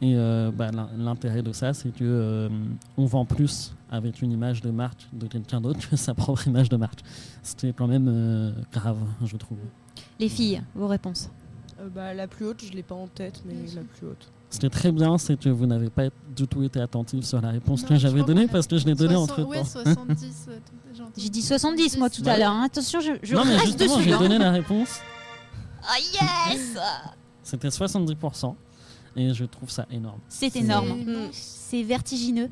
Et euh, bah, l'in- l'intérêt de ça, c'est que euh, on vend plus avec une image de marque de quelqu'un d'autre que sa propre image de marque. C'était quand même euh, grave, je trouve. les filles, vos réponses? euh, bah, la plus haute, je l'ai pas en tête, mais la plus haute. Ce qui est très bien, c'est que vous n'avez pas du tout été attentif sur la réponse Non, que j'avais donnée parce que je l'ai donnée Soixante- entre temps. Ouais, 70. euh, j'ai dit 70 moi tout à l'heure. hein. Attention, je, je non, mais reste justement, dessus. j'ai donné la réponse. Ah yes C'était 70%. Et je trouve ça énorme. C'est énorme. immense, C'est vertigineux.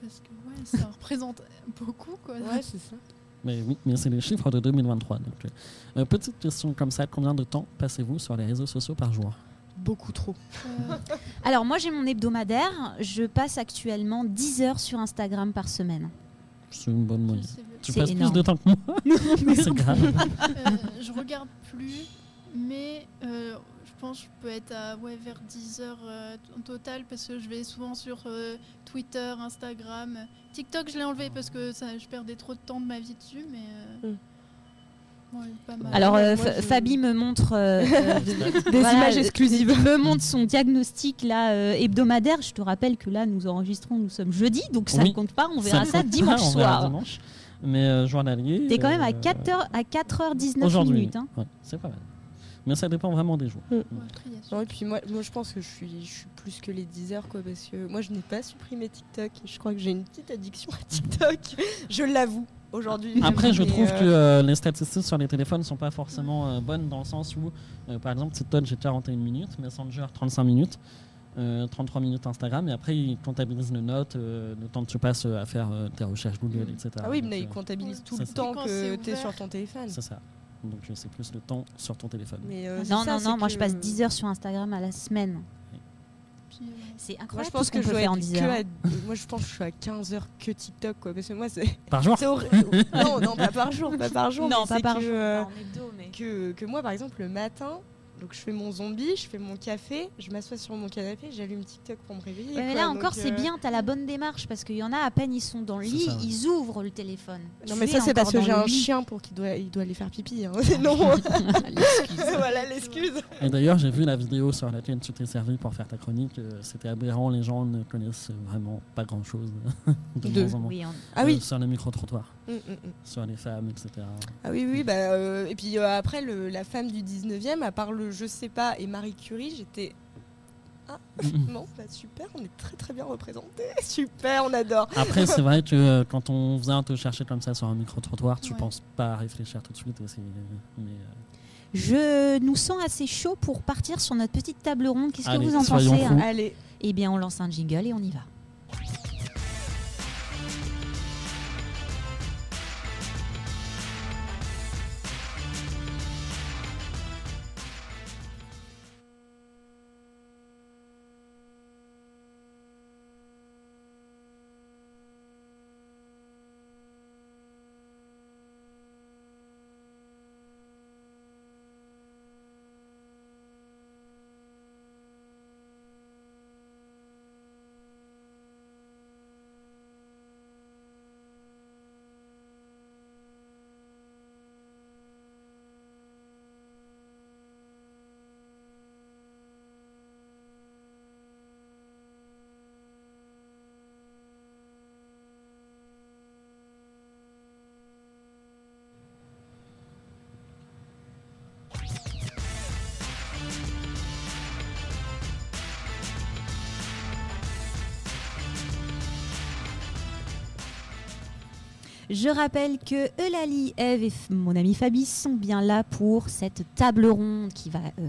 Parce que ouais, ça représente beaucoup quoi. Ouais, c'est ça. Mais oui, mais c'est les chiffres de 2023. Donc, euh, euh, petite question comme ça, combien de temps passez-vous sur les réseaux sociaux par jour? Beaucoup trop. Euh, Alors moi j'ai mon hebdomadaire. Je passe actuellement 10 heures sur Instagram par semaine. C'est une bonne moyenne. Tu passes énorme. plus de temps que moi? C'est grave. Euh, je regarde plus, mais euh, pense que je peux être à ouais, vers 10 heures euh, en total parce que je vais souvent sur euh, Twitter, Instagram. TikTok, je l'ai enlevé parce que ça, je perdais trop de temps de ma vie dessus, mais. euh, ouais, pas mal. Alors ouais, euh, moi, Fa- je- Fabi me montre Des voilà, images exclusives. me montre son diagnostic là euh, hebdomadaire. Je te rappelle que là nous enregistrons, nous sommes jeudi, donc ça Oui. ne compte pas. On verra ça, pas, dimanche soir. dimanche. Mais euh, journalier. T'es quand même à euh, 4h à 4h19 Aujourd'hui. minutes. hein. Ouais, c'est pas mal. Mais ça dépend vraiment des jours. Non, et puis moi, moi, je pense que je suis, je suis plus que les 10 heures, quoi, parce que moi, je n'ai pas supprimé TikTok. Je crois que j'ai une petite addiction à TikTok. je l'avoue, aujourd'hui. Après, je trouve euh, que euh, les statistiques sur les téléphones sont pas forcément euh, bonnes dans le sens où, euh, par exemple, TikTok, j'ai 41 minutes, Messenger, 35 minutes, euh, 33 minutes Instagram, et après, ils comptabilisent le note, euh, le temps que tu passes à faire euh, tes recherches Google, etc. Ah oui, mais ils comptabilisent tout le temps que c'est tu es sur ton téléphone. c'est ça. Donc, euh, c'est plus le temps sur ton téléphone. Mais, euh, c'est Non, ça, non, non, moi que- je passe 10 heures sur Instagram à la semaine. Euh, C'est Moi, incroyable je tout pense ce que qu'on je peut dois faire en être 10 que heures. à- Moi, je pense que je suis à 15 heures que TikTok, quoi. Parce que moi, c'est. Par jour non, non, pas par jour, pas par jour. Non, mais pas c'est par que, jour. euh, en hebdo, mais- que, que moi, par exemple, le matin, Donc je fais mon zombie, je fais mon café, je m'assois sur mon canapé, j'allume TikTok pour me réveiller. Ouais, mais quoi. là encore, c'est euh, bien, t'as la bonne démarche parce qu'il y en a à peine ils sont dans le lit, ça, ils ouvrent le téléphone. Non Tu mais ça c'est parce que j'ai le un chien pour qu'il doit, il doit aller faire pipi. Hein. Sinon, L'excuse. voilà l'excuse. Et d'ailleurs, j'ai vu la vidéo sur laquelle tu t'es servi pour faire ta chronique. euh, C'était aberrant, les gens ne connaissent vraiment pas grand-chose de, De-. Oui, on- Ah Euh, oui. sur les micro-trottoirs, Mm, mm, mm. sur les femmes, etc. Ah oui, oui, bah, euh, et puis euh, après, le- la femme du 19e, à part le Je sais pas et Marie Curie, j'étais. Ah, non, bah super, on est très très bien représentés. Super, on adore. Après, c'est vrai que euh, quand on vient te chercher comme ça sur un micro-trottoir, tu Ouais. penses pas à réfléchir tout de suite. c'est- mais, euh, Je nous sens assez chaud pour partir sur notre petite table ronde. Qu'est-ce que vous en pensez hein? Allez, Eh bien, on lance un jingle et on y va. Je rappelle que Eulalie, Eve et mon ami Fabi sont bien là pour cette table ronde qui va euh,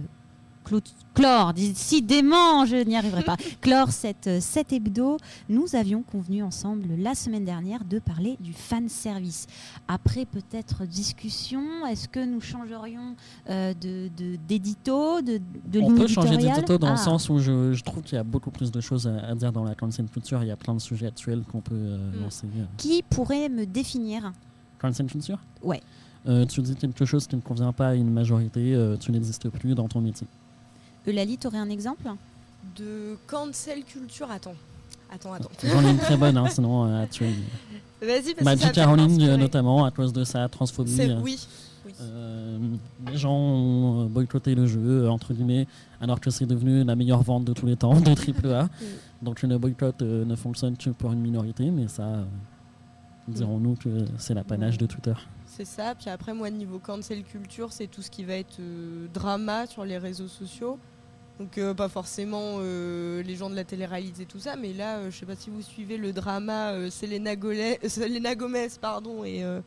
clore, décidément, je n'y arriverai pas, clore cette, euh, cet hebdo. Nous avions convenu ensemble la semaine dernière de parler du fan service. Après peut-être discussion, est-ce que nous changerions euh, de de- d'édito, de, de, on ligne peut changer d'édito dans Ah. le sens où je, je trouve qu'il y a beaucoup plus de choses à, à dire dans la cancel culture. Il y a plein de sujets actuels qu'on peut euh, Mm. lancer. euh. Qui pourrait me définir? Cancel culture Ouais. Euh, tu dis quelque chose qui ne convient pas à une majorité, euh, tu n'existes plus dans ton métier. Eulalie, tu aurais un exemple? De cancel culture. Attends, attends, attends. J'en ai une très bonne, hein, sinon euh. Vas-y, parce que ça Magic Caroline, euh, notamment, à cause de sa transphobie. C'est euh, oui. oui. euh, les gens ont boycotté le jeu, entre guillemets, alors que c'est devenu la meilleure vente de tous les temps de AAA. Donc le boycott euh, ne fonctionne que pour une minorité, mais ça, euh, dirons-nous que c'est l'apanage de Twitter. C'est ça. Puis après, moi, niveau cancel culture, c'est tout ce qui va être euh, drama sur les réseaux sociaux. Donc, euh, pas forcément euh, les gens de la télé-réalité, tout ça. Mais là, euh, je sais pas si vous suivez le drama euh, Selena, Gole- euh, Selena Gomez pardon, et euh,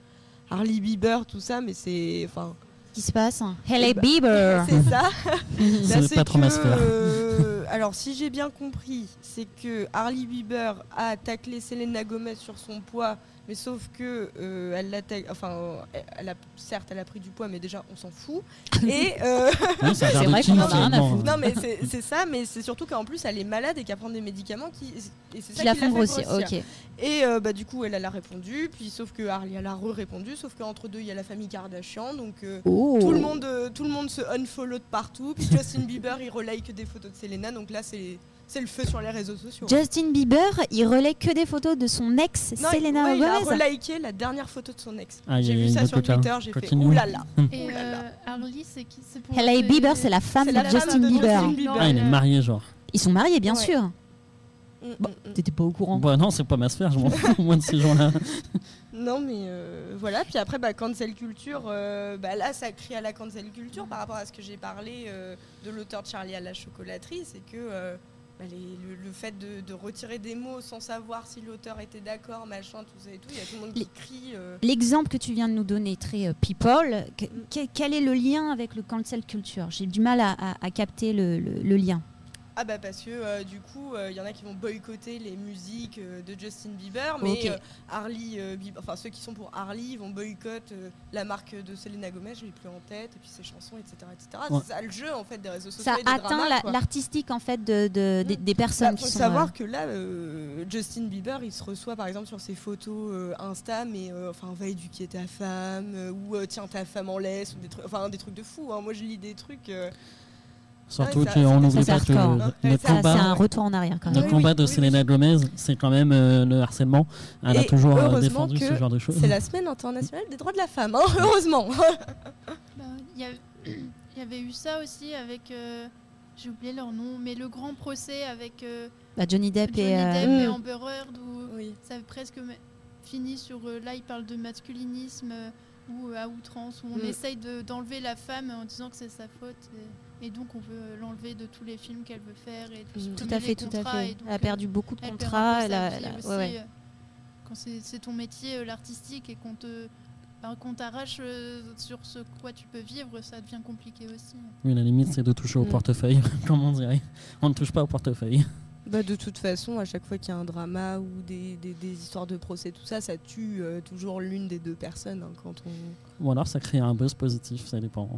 Harley Bieber, tout ça. Mais c'est. Enfin. Qu'est-ce qui se passe Hello Eh ben, Bieber C'est ça. C'est Là, pas trop ma que, sphère. euh, alors, si j'ai bien compris, c'est que Harley Bieber a taclé Selena Gomez sur son poids, mais sauf que euh, elle enfin, euh, elle a certes, elle a pris du poids, mais déjà, on s'en fout. Et euh, Oui, C'est vrai qu'on en a rien à foutre. non, mais c'est c'est ça, mais c'est surtout qu'en plus, elle est malade et qu'elle prend des médicaments qui, et c'est ça Qui la font grossir. grossir. Ok. Et euh, bah, du coup, elle, elle a répondu, puis sauf que Harley, elle a re-répondu, sauf qu'entre deux, il y a la famille Kardashian, donc. euh, Oh. tout le monde, tout le monde se unfollow de partout. Puis Justin Bieber, il relike des photos de Selena. Donc là, c'est c'est le feu sur les réseaux sociaux. Justin Bieber, il relaie que des photos de son ex Non, Selena ouais, il a Gomez. reliké la dernière photo de son ex. Ah, j'ai il y a vu ça sur coquin. Twitter, j'ai fait oulala. Et Ouh là là. euh, Harley, c'est qui? C'est pour Hailey les- Bieber, c'est la femme de la Justin de Bieber. Justin Bieber. Ah, il est marié, genre. Ils sont mariés, bien Ouais. sûr. Bon. mm. T'étais pas au courant. Bon, non, c'est pas ma sphère, je m'en fous, moi, de ces gens-là. Non, mais euh, voilà. Puis après, bah, cancel culture, euh, bah, là, ça crie à la cancel culture par rapport à ce que j'ai parlé euh, de l'auteur de Charlie à la chocolaterie. C'est que euh, bah, les- le, le fait de, de retirer des mots sans savoir si l'auteur était d'accord, machin, tout ça et tout, il y a tout le monde qui crie. euh, L'exemple que tu viens de nous donner, très euh, people, que- quel est le lien avec le cancel culture? J'ai du mal à, à- à capter le, le- le lien. Ah bah parce que euh, du coup, il y en a qui vont boycotter les musiques euh, de Justin Bieber, mais Ok. euh, Harley, euh, Bieber- enfin ceux qui sont pour Harley ils vont boycotter euh, la marque de Selena Gomez, je l'ai plus en tête, et puis ses chansons, etc. etc. Ouais. C'est ça le jeu en fait des réseaux sociaux. Ça et des atteint dramas, la- quoi. l'artistique en fait de, de- des, des personnes Bah, qui faut sont. savoir euh, que là, euh, Justin Bieber, il se reçoit par exemple sur ses photos euh, Insta, mais euh, enfin va éduquer ta femme, euh, ou euh, tiens ta femme en laisse, ou des trucs, enfin des trucs de fou. hein. Moi je lis des trucs. Surtout Ouais, qu'on n'oublie pas que le ça, combat, un retour en arrière quand le même. Oui, combat oui, de oui, Selena oui. Gomez, c'est quand même euh, le harcèlement. Elle a Et toujours euh, heureusement défendu ce que genre de choses. C'est la semaine internationale des droits de la femme, hein, heureusement. Bah, Il y, a- avait eu ça aussi avec. euh, J'ai oublié leur nom, mais le grand procès avec euh, Bah, Johnny Depp Johnny et. euh, Depp et Mm. Amber Heard où Oui. ça avait presque fini sur. euh, là, il parle de masculinisme euh, ou à outrance, où on Mm. essaye de- d'enlever la femme en disant que c'est sa faute. Et, et donc, on veut l'enlever de tous les films qu'elle veut faire. Et de Tout à les fait, tout à contrats, fait. Elle a euh, perdu beaucoup de contrats. peu Elle sa a- vie elle a- aussi, ouais, ouais. euh, Quand c'est ton métier, euh, l'artistique, et qu'on te. ben, qu'on t'arrache euh, sur ce quoi tu peux vivre, ça devient compliqué aussi. Oui, la limite, c'est de toucher au Mm. portefeuille, comme on dirait. On ne touche pas au portefeuille. Bah, de toute façon, à chaque fois qu'il y a un drama ou des, des- des histoires de procès, tout ça, ça tue euh, toujours l'une des deux personnes. hein, quand on... Ou alors, ça crée un buzz positif, ça dépend.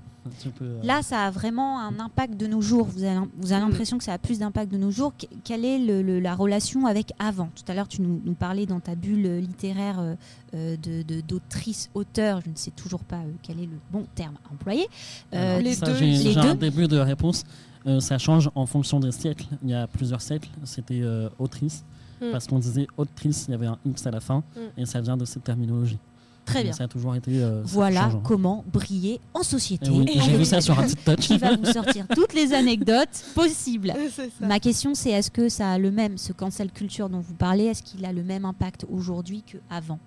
Tu peux, euh, Là, ça a vraiment un impact de nos jours. Vous avez, vous avez Mm. l'impression que ça a plus d'impact de nos jours. Que- Quelle est le- le- la relation avec avant? Tout à l'heure, tu nous, nous parlais dans ta bulle euh, littéraire euh, euh, de- de- d'autrice, auteur. Je ne sais toujours pas euh, quel est le bon terme à employer. Euh, alors, les ça, deux, j'ai un deux. début de réponse. Euh, ça change en fonction des siècles. Il y a plusieurs siècles, c'était euh, autrice. Mm. Parce qu'on disait autrice, il y avait un X à la fin. Mm. Et ça vient de cette terminologie. Très bien. Ça a toujours été. euh, Voilà changeant. comment briller en société. Et oui, Et j'ai vu ça sur un TikTok. qui va vous sortir toutes les anecdotes possibles. Ma question, c'est est-ce que ça a le même, ce cancel culture dont vous parlez, est-ce qu'il a le même impact aujourd'hui qu'avant?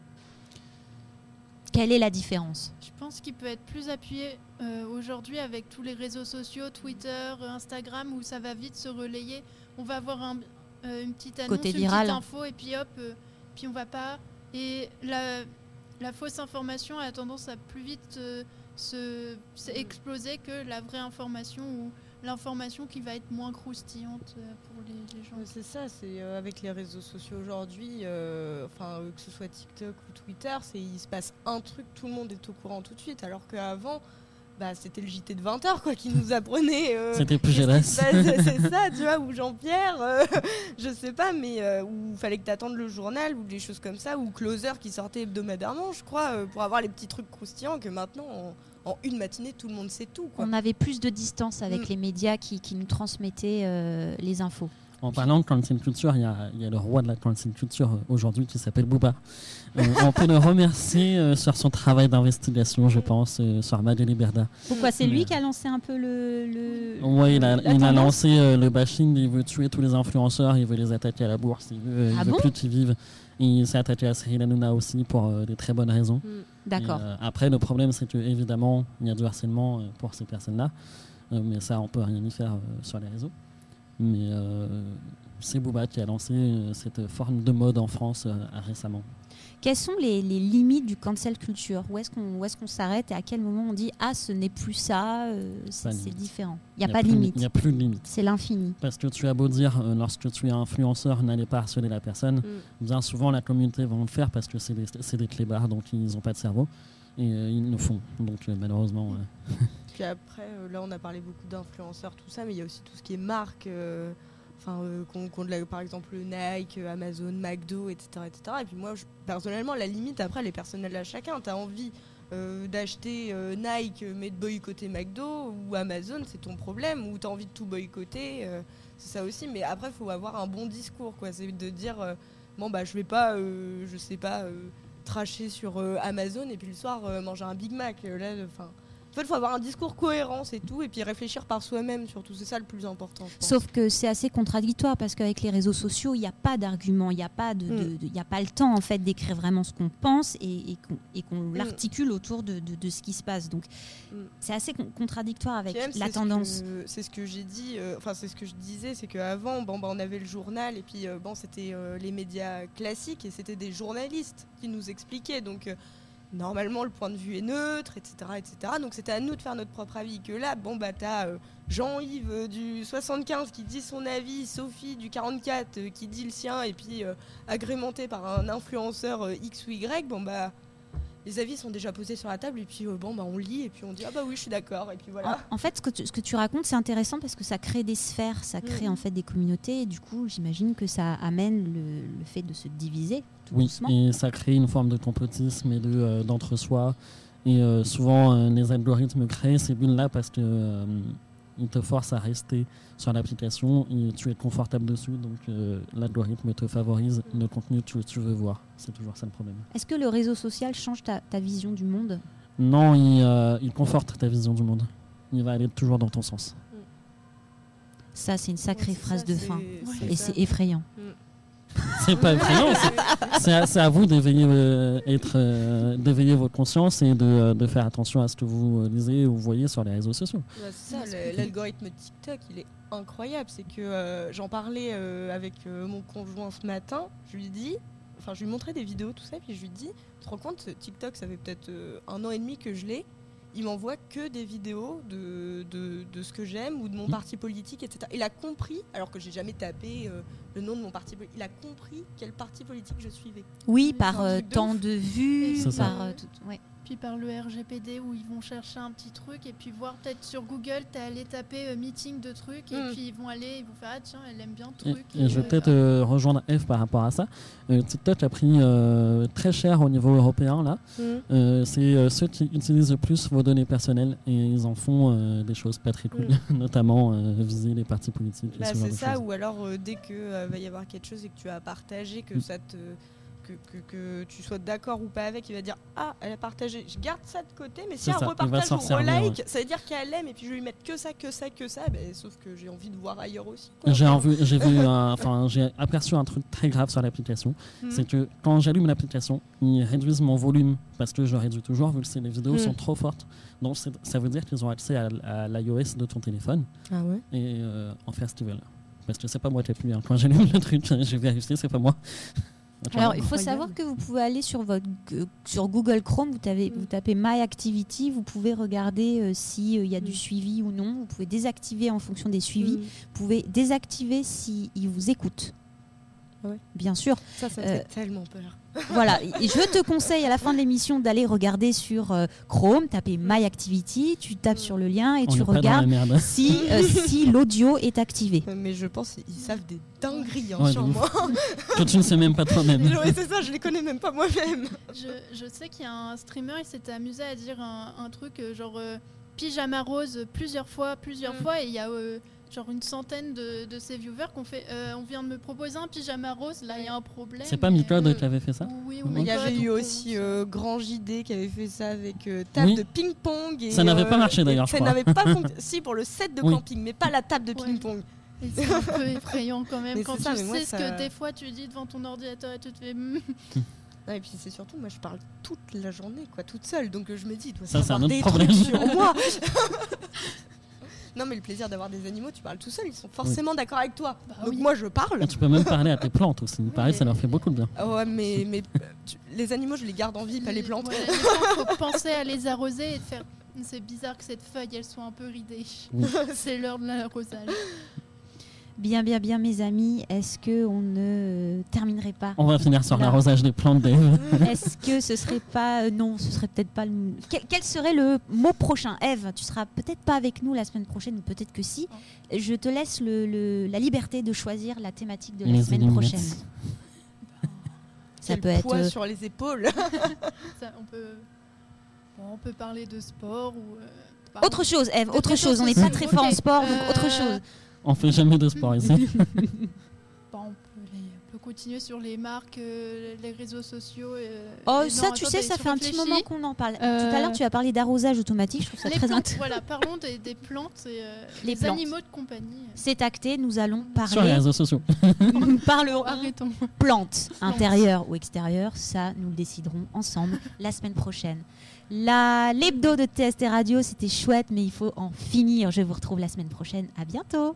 Quelle est la différence? Je pense qu'il peut être plus appuyé euh, aujourd'hui avec tous les réseaux sociaux, Twitter, Instagram, où ça va vite se relayer. On va avoir un- euh, une petite annonce, Côté une viral. petite info, et puis hop, euh, puis on va pas. Et la, la fausse information a tendance à plus vite euh, se, se exploser que la vraie information ou l'information qui va être moins croustillante euh, pour les, les gens. C'est ça, c'est euh, avec les réseaux sociaux aujourd'hui, euh, enfin que ce soit TikTok ou Twitter, c'est il se passe un truc, tout le monde est au courant tout de suite, alors qu'avant, bah, c'était le JT de 20h quoi qui nous apprenait. euh, C'était plus qu'est-ce qui se GLS. passe, c'est ça, tu vois, ou Jean-Pierre, euh, je sais pas, mais euh, où fallait que t'attendes le journal ou des choses comme ça, ou Closer qui sortait hebdomadairement, je crois, euh, pour avoir les petits trucs croustillants que maintenant, en, en une matinée, tout le monde sait tout. Quoi. On avait plus de distance avec Mm. les médias qui, qui nous transmettaient euh, les infos. En parlant de cancel culture, il y a, il y a le roi de la cancel culture euh, aujourd'hui qui s'appelle Booba. Euh, on peut le remercier euh, sur son travail d'investigation, je pense, euh, sur Madeleine Berda. Pourquoi c'est lui qui a lancé un peu le. le- Ouais, il a, il lancé le bashing, il veut tuer tous les influenceurs, il veut les attaquer à la bourse, il veut, il Ah veut bon? plus qu'ils vivent. Il s'est attaqué à Cyril Hanouna aussi pour euh, des très bonnes raisons. D'accord. Et, euh, après, le problème, c'est que évidemment, il y a du harcèlement euh, pour ces personnes-là, mais ça, on peut rien y faire sur les réseaux. Mais euh, c'est Booba qui a lancé euh, cette forme de mode en France euh, récemment. Quelles sont les, les limites du cancel culture? Où est-ce qu'on s'arrête et à quel moment on dit Ah, ce n'est plus ça, euh, c'est différent Il n'y a, pas de limite. Il n'y a plus de limite. C'est l'infini. Parce que tu as beau dire, euh, lorsque tu es influenceur, n'allez pas harceler la personne, Mm. bien souvent la communauté va le faire parce que c'est des, des clébards, donc ils n'ont pas de cerveau. Et euh, ils le font. Donc malheureusement, Puis après, euh, là, on a parlé beaucoup d'influenceurs, tout ça, mais il y a aussi tout ce qui est marque. euh, Enfin, euh, qu'on- par exemple Nike, Amazon, McDo, etc., etc. Et puis moi, personnellement, la limite, après, elle est personnelle à chacun. T'as envie d'acheter Nike, mais de boycotter McDo ou Amazon, c'est ton problème. Ou t'as envie de tout boycotter, c'est ça aussi. Mais après, il faut avoir un bon discours, quoi. C'est de dire, bon, bah, je vais pas, je sais pas, tracher sur Amazon et puis le soir manger un Big Mac. Là, enfin. En fait, il faut avoir un discours cohérent, c'est tout, et puis réfléchir par soi-même, surtout. C'est ça le plus important. Sauf que c'est assez contradictoire parce qu'avec les réseaux sociaux, il n'y a pas d'argument, il n'y a, pas de, Mm. de- y a pas le temps en fait d'écrire vraiment ce qu'on pense et, et qu'on et qu'on Mm. l'articule autour de, ce qui se passe. Donc Mm. c'est assez con- contradictoire avec même, la c'est ce tendance. que- C'est ce que j'ai dit, euh, enfin c'est ce que je disais, c'est qu'avant, bon, bah, on avait le journal et puis euh, bon, c'était euh, les médias classiques et c'était des journalistes qui nous expliquaient. Donc normalement, le point de vue est neutre, etc. etc. Donc c'était à nous de faire notre propre avis. Que là, bon, bah t'as euh, Jean-Yves euh, du 75 qui dit son avis, Sophie du 44 euh, qui dit le sien et puis agrémenté par un influenceur X ou Y, bon bah. Les avis sont déjà posés sur la table et puis euh, bon bah on lit et puis on dit ah bah oui je suis d'accord et puis voilà. En, en fait, ce que, tu, ce que tu racontes, c'est intéressant parce que ça crée des sphères, ça crée Mhm. en fait des communautés et du coup, j'imagine que ça amène le, le fait de se diviser oui, doucement. et ça crée une forme de complotisme et de, euh, d'entre-soi. Et euh, souvent, euh, les algorithmes créent ces bulles-là parce que euh, il te force à rester sur l'application et tu es confortable dessus, donc euh, l'algorithme te favorise le contenu que tu, tu veux voir. C'est toujours ça le problème. Est-ce que le réseau social change ta, ta vision du monde? Non, il, euh, il conforte ta vision du monde. Il va aller toujours dans ton sens. Ça, c'est une sacrée Ouais, phrase ça, de fin. Et c'est effrayant. C'est pas effrayant, c'est- à, vous d'éveiller, euh, euh, votre conscience et de, euh, de faire attention à ce que vous lisez ou voyez sur les réseaux sociaux. C'est ça, l'algorithme TikTok, il est incroyable. C'est que j'en parlais avec mon conjoint ce matin. Je lui dis, enfin, je lui montrais des vidéos, tout ça, puis je lui dis, tu te rends compte, TikTok, ça fait peut-être un an et demi que je l'ai. Il m'envoie que des vidéos de, de, de ce que j'aime ou de mon Mhm. parti politique, etc. Il a compris, alors que j'ai jamais tapé euh, le nom de mon parti politique, il a compris quel parti politique je suivais. Oui, C'est par euh, de temps de vue, C'est ça. par euh, tout. ouais. Puis par le RGPD où ils vont chercher un petit truc et puis voir peut-être sur Google, t'es allé taper euh, meeting de trucs et Mm. puis ils vont aller, ils vont faire ah tiens, elle aime bien Et, le truc. et je vais euh, peut-être euh, rejoindre F par rapport à ça. Euh, TikTok a pris euh, très cher au niveau européen là. Euh, c'est euh, ceux qui utilisent le plus vos données personnelles et ils en font euh, des choses pas très cool, notamment euh, viser les partis politiques. Bah, c'est ça, ou alors euh, dès que euh, va y avoir quelque chose et que tu as partagé, que ça te que, que, que tu sois d'accord ou pas avec, il va dire ah elle a partagé, je garde ça de côté, mais si elle ça, repartage ou relike, ça veut dire qu'elle aime et puis je vais lui mettre que ça, que ça, que ça, ben, sauf que j'ai envie de voir ailleurs aussi. J'ai enfin, j'ai aperçu un truc très grave sur l'application. Mm. C'est que quand j'allume l'application, ils réduisent mon volume parce que je réduis toujours vu que les vidéos Mm. sont trop fortes. Donc ça veut dire qu'ils ont accès à, à l'iOS de ton téléphone Ah ouais? et euh, en faire ce qu'ils veulent. Parce que c'est pas moi qui appuie. hein. Quand j'allume le truc, j'ai vérifié, c'est pas moi. Alors, il faut savoir que vous pouvez aller sur, votre, sur Google Chrome, vous, avez- vous tapez My Activity, vous pouvez regarder s'il y a du Mm. suivi ou non. Vous pouvez désactiver en fonction des suivis. Mm. Vous pouvez désactiver s'il vous écoute. Ouais. Bien sûr. Ça, ça me Euh, fait tellement peur. voilà. Je te conseille à la fin de l'émission d'aller regarder sur euh, Chrome, taper My Activity, tu tapes Mm. sur le lien et On tu regardes si, euh, si l'audio est activé. Mais je pense qu'ils savent des dingueries hein, Ouais, sur moi. que tu ne sais même pas toi-même. C'est ça, je les connais même pas moi-même. Je, je sais qu'il y a un streamer, il s'était amusé à dire un, un truc genre euh, pyjama rose plusieurs fois, plusieurs Mm. fois, et il y a euh, genre une centaine de, de ces viewers qu'on fait. euh, on vient de me proposer un pyjama rose, là il y a un problème. C'est pas Micode Mm. qui avait fait ça Oui, Oui. ou Il y avait eu aussi euh, Grand JD qui avait fait ça avec euh, table Oui. de ping-pong. et, Ça n'avait pas euh, marché, d'ailleurs, je Ça n'avait pas fonctionné. si, pour le set de Oui. camping, mais pas la table de ping-pong. C'est un peu effrayant quand même Mais quand tu ça, moi, sais ce ça- que des fois tu dis devant ton ordinateur et tu te fais. hmm. Et puis c'est surtout, moi je parle toute la journée, quoi, toute seule. Donc euh, je me dis, il doit Ça, un autre des problème. trucs sur moi. Non, mais le plaisir d'avoir des animaux, tu parles tout seul, ils sont forcément d'accord avec toi. Bah donc oui. moi je parle. Et tu peux même parler à tes plantes aussi. Pareil, ça leur fait beaucoup de bien. Ouais, mais, mais euh, tu- les animaux, je les garde en vie, pas les plantes. Plantes, faut penser à les arroser et de faire. C'est bizarre que cette feuille elle soit un peu ridée. Oui. c'est l'heure de l'arrosage. Bien, bien, bien, mes amis. Est-ce que on ne terminerait pas On va finir sur l'arrosage des plantes, Dave. Est-ce que ce serait pas euh, non, ce serait peut-être pas le quel, quel serait le mot prochain? Eve, tu seras peut-être pas avec nous la semaine prochaine ou peut-être que si. Je te laisse le, le- la liberté de choisir la thématique de la Les semaine prochaine. Ça Quel peut être poids euh, sur les épaules. Ça, on peut. bon, on peut parler de sport ou. euh, autre chose Eve, autre chose, on n'est pas très fort en sport donc euh, autre chose. On fait jamais de sport ici. Bon, on, peut continuer sur les marques, euh, les réseaux sociaux. euh, Oh ça non, tu sais ça fait un petit moment qu'on en parle. Euh, Tout à l'heure tu as parlé d'arrosage automatique, je trouve ça Les très plantes, intéressant. voilà, parlons des, des plantes et euh, Les des plantes. animaux de compagnie. C'est acté, nous allons sur les parler réseaux sociaux. nous parlerons Arrêtons. plantes, intérieures ou extérieures, ça nous le déciderons ensemble la semaine prochaine. La l'hebdo de TST Radio, c'était chouette, mais il faut en finir. Je vous retrouve la semaine prochaine. À bientôt.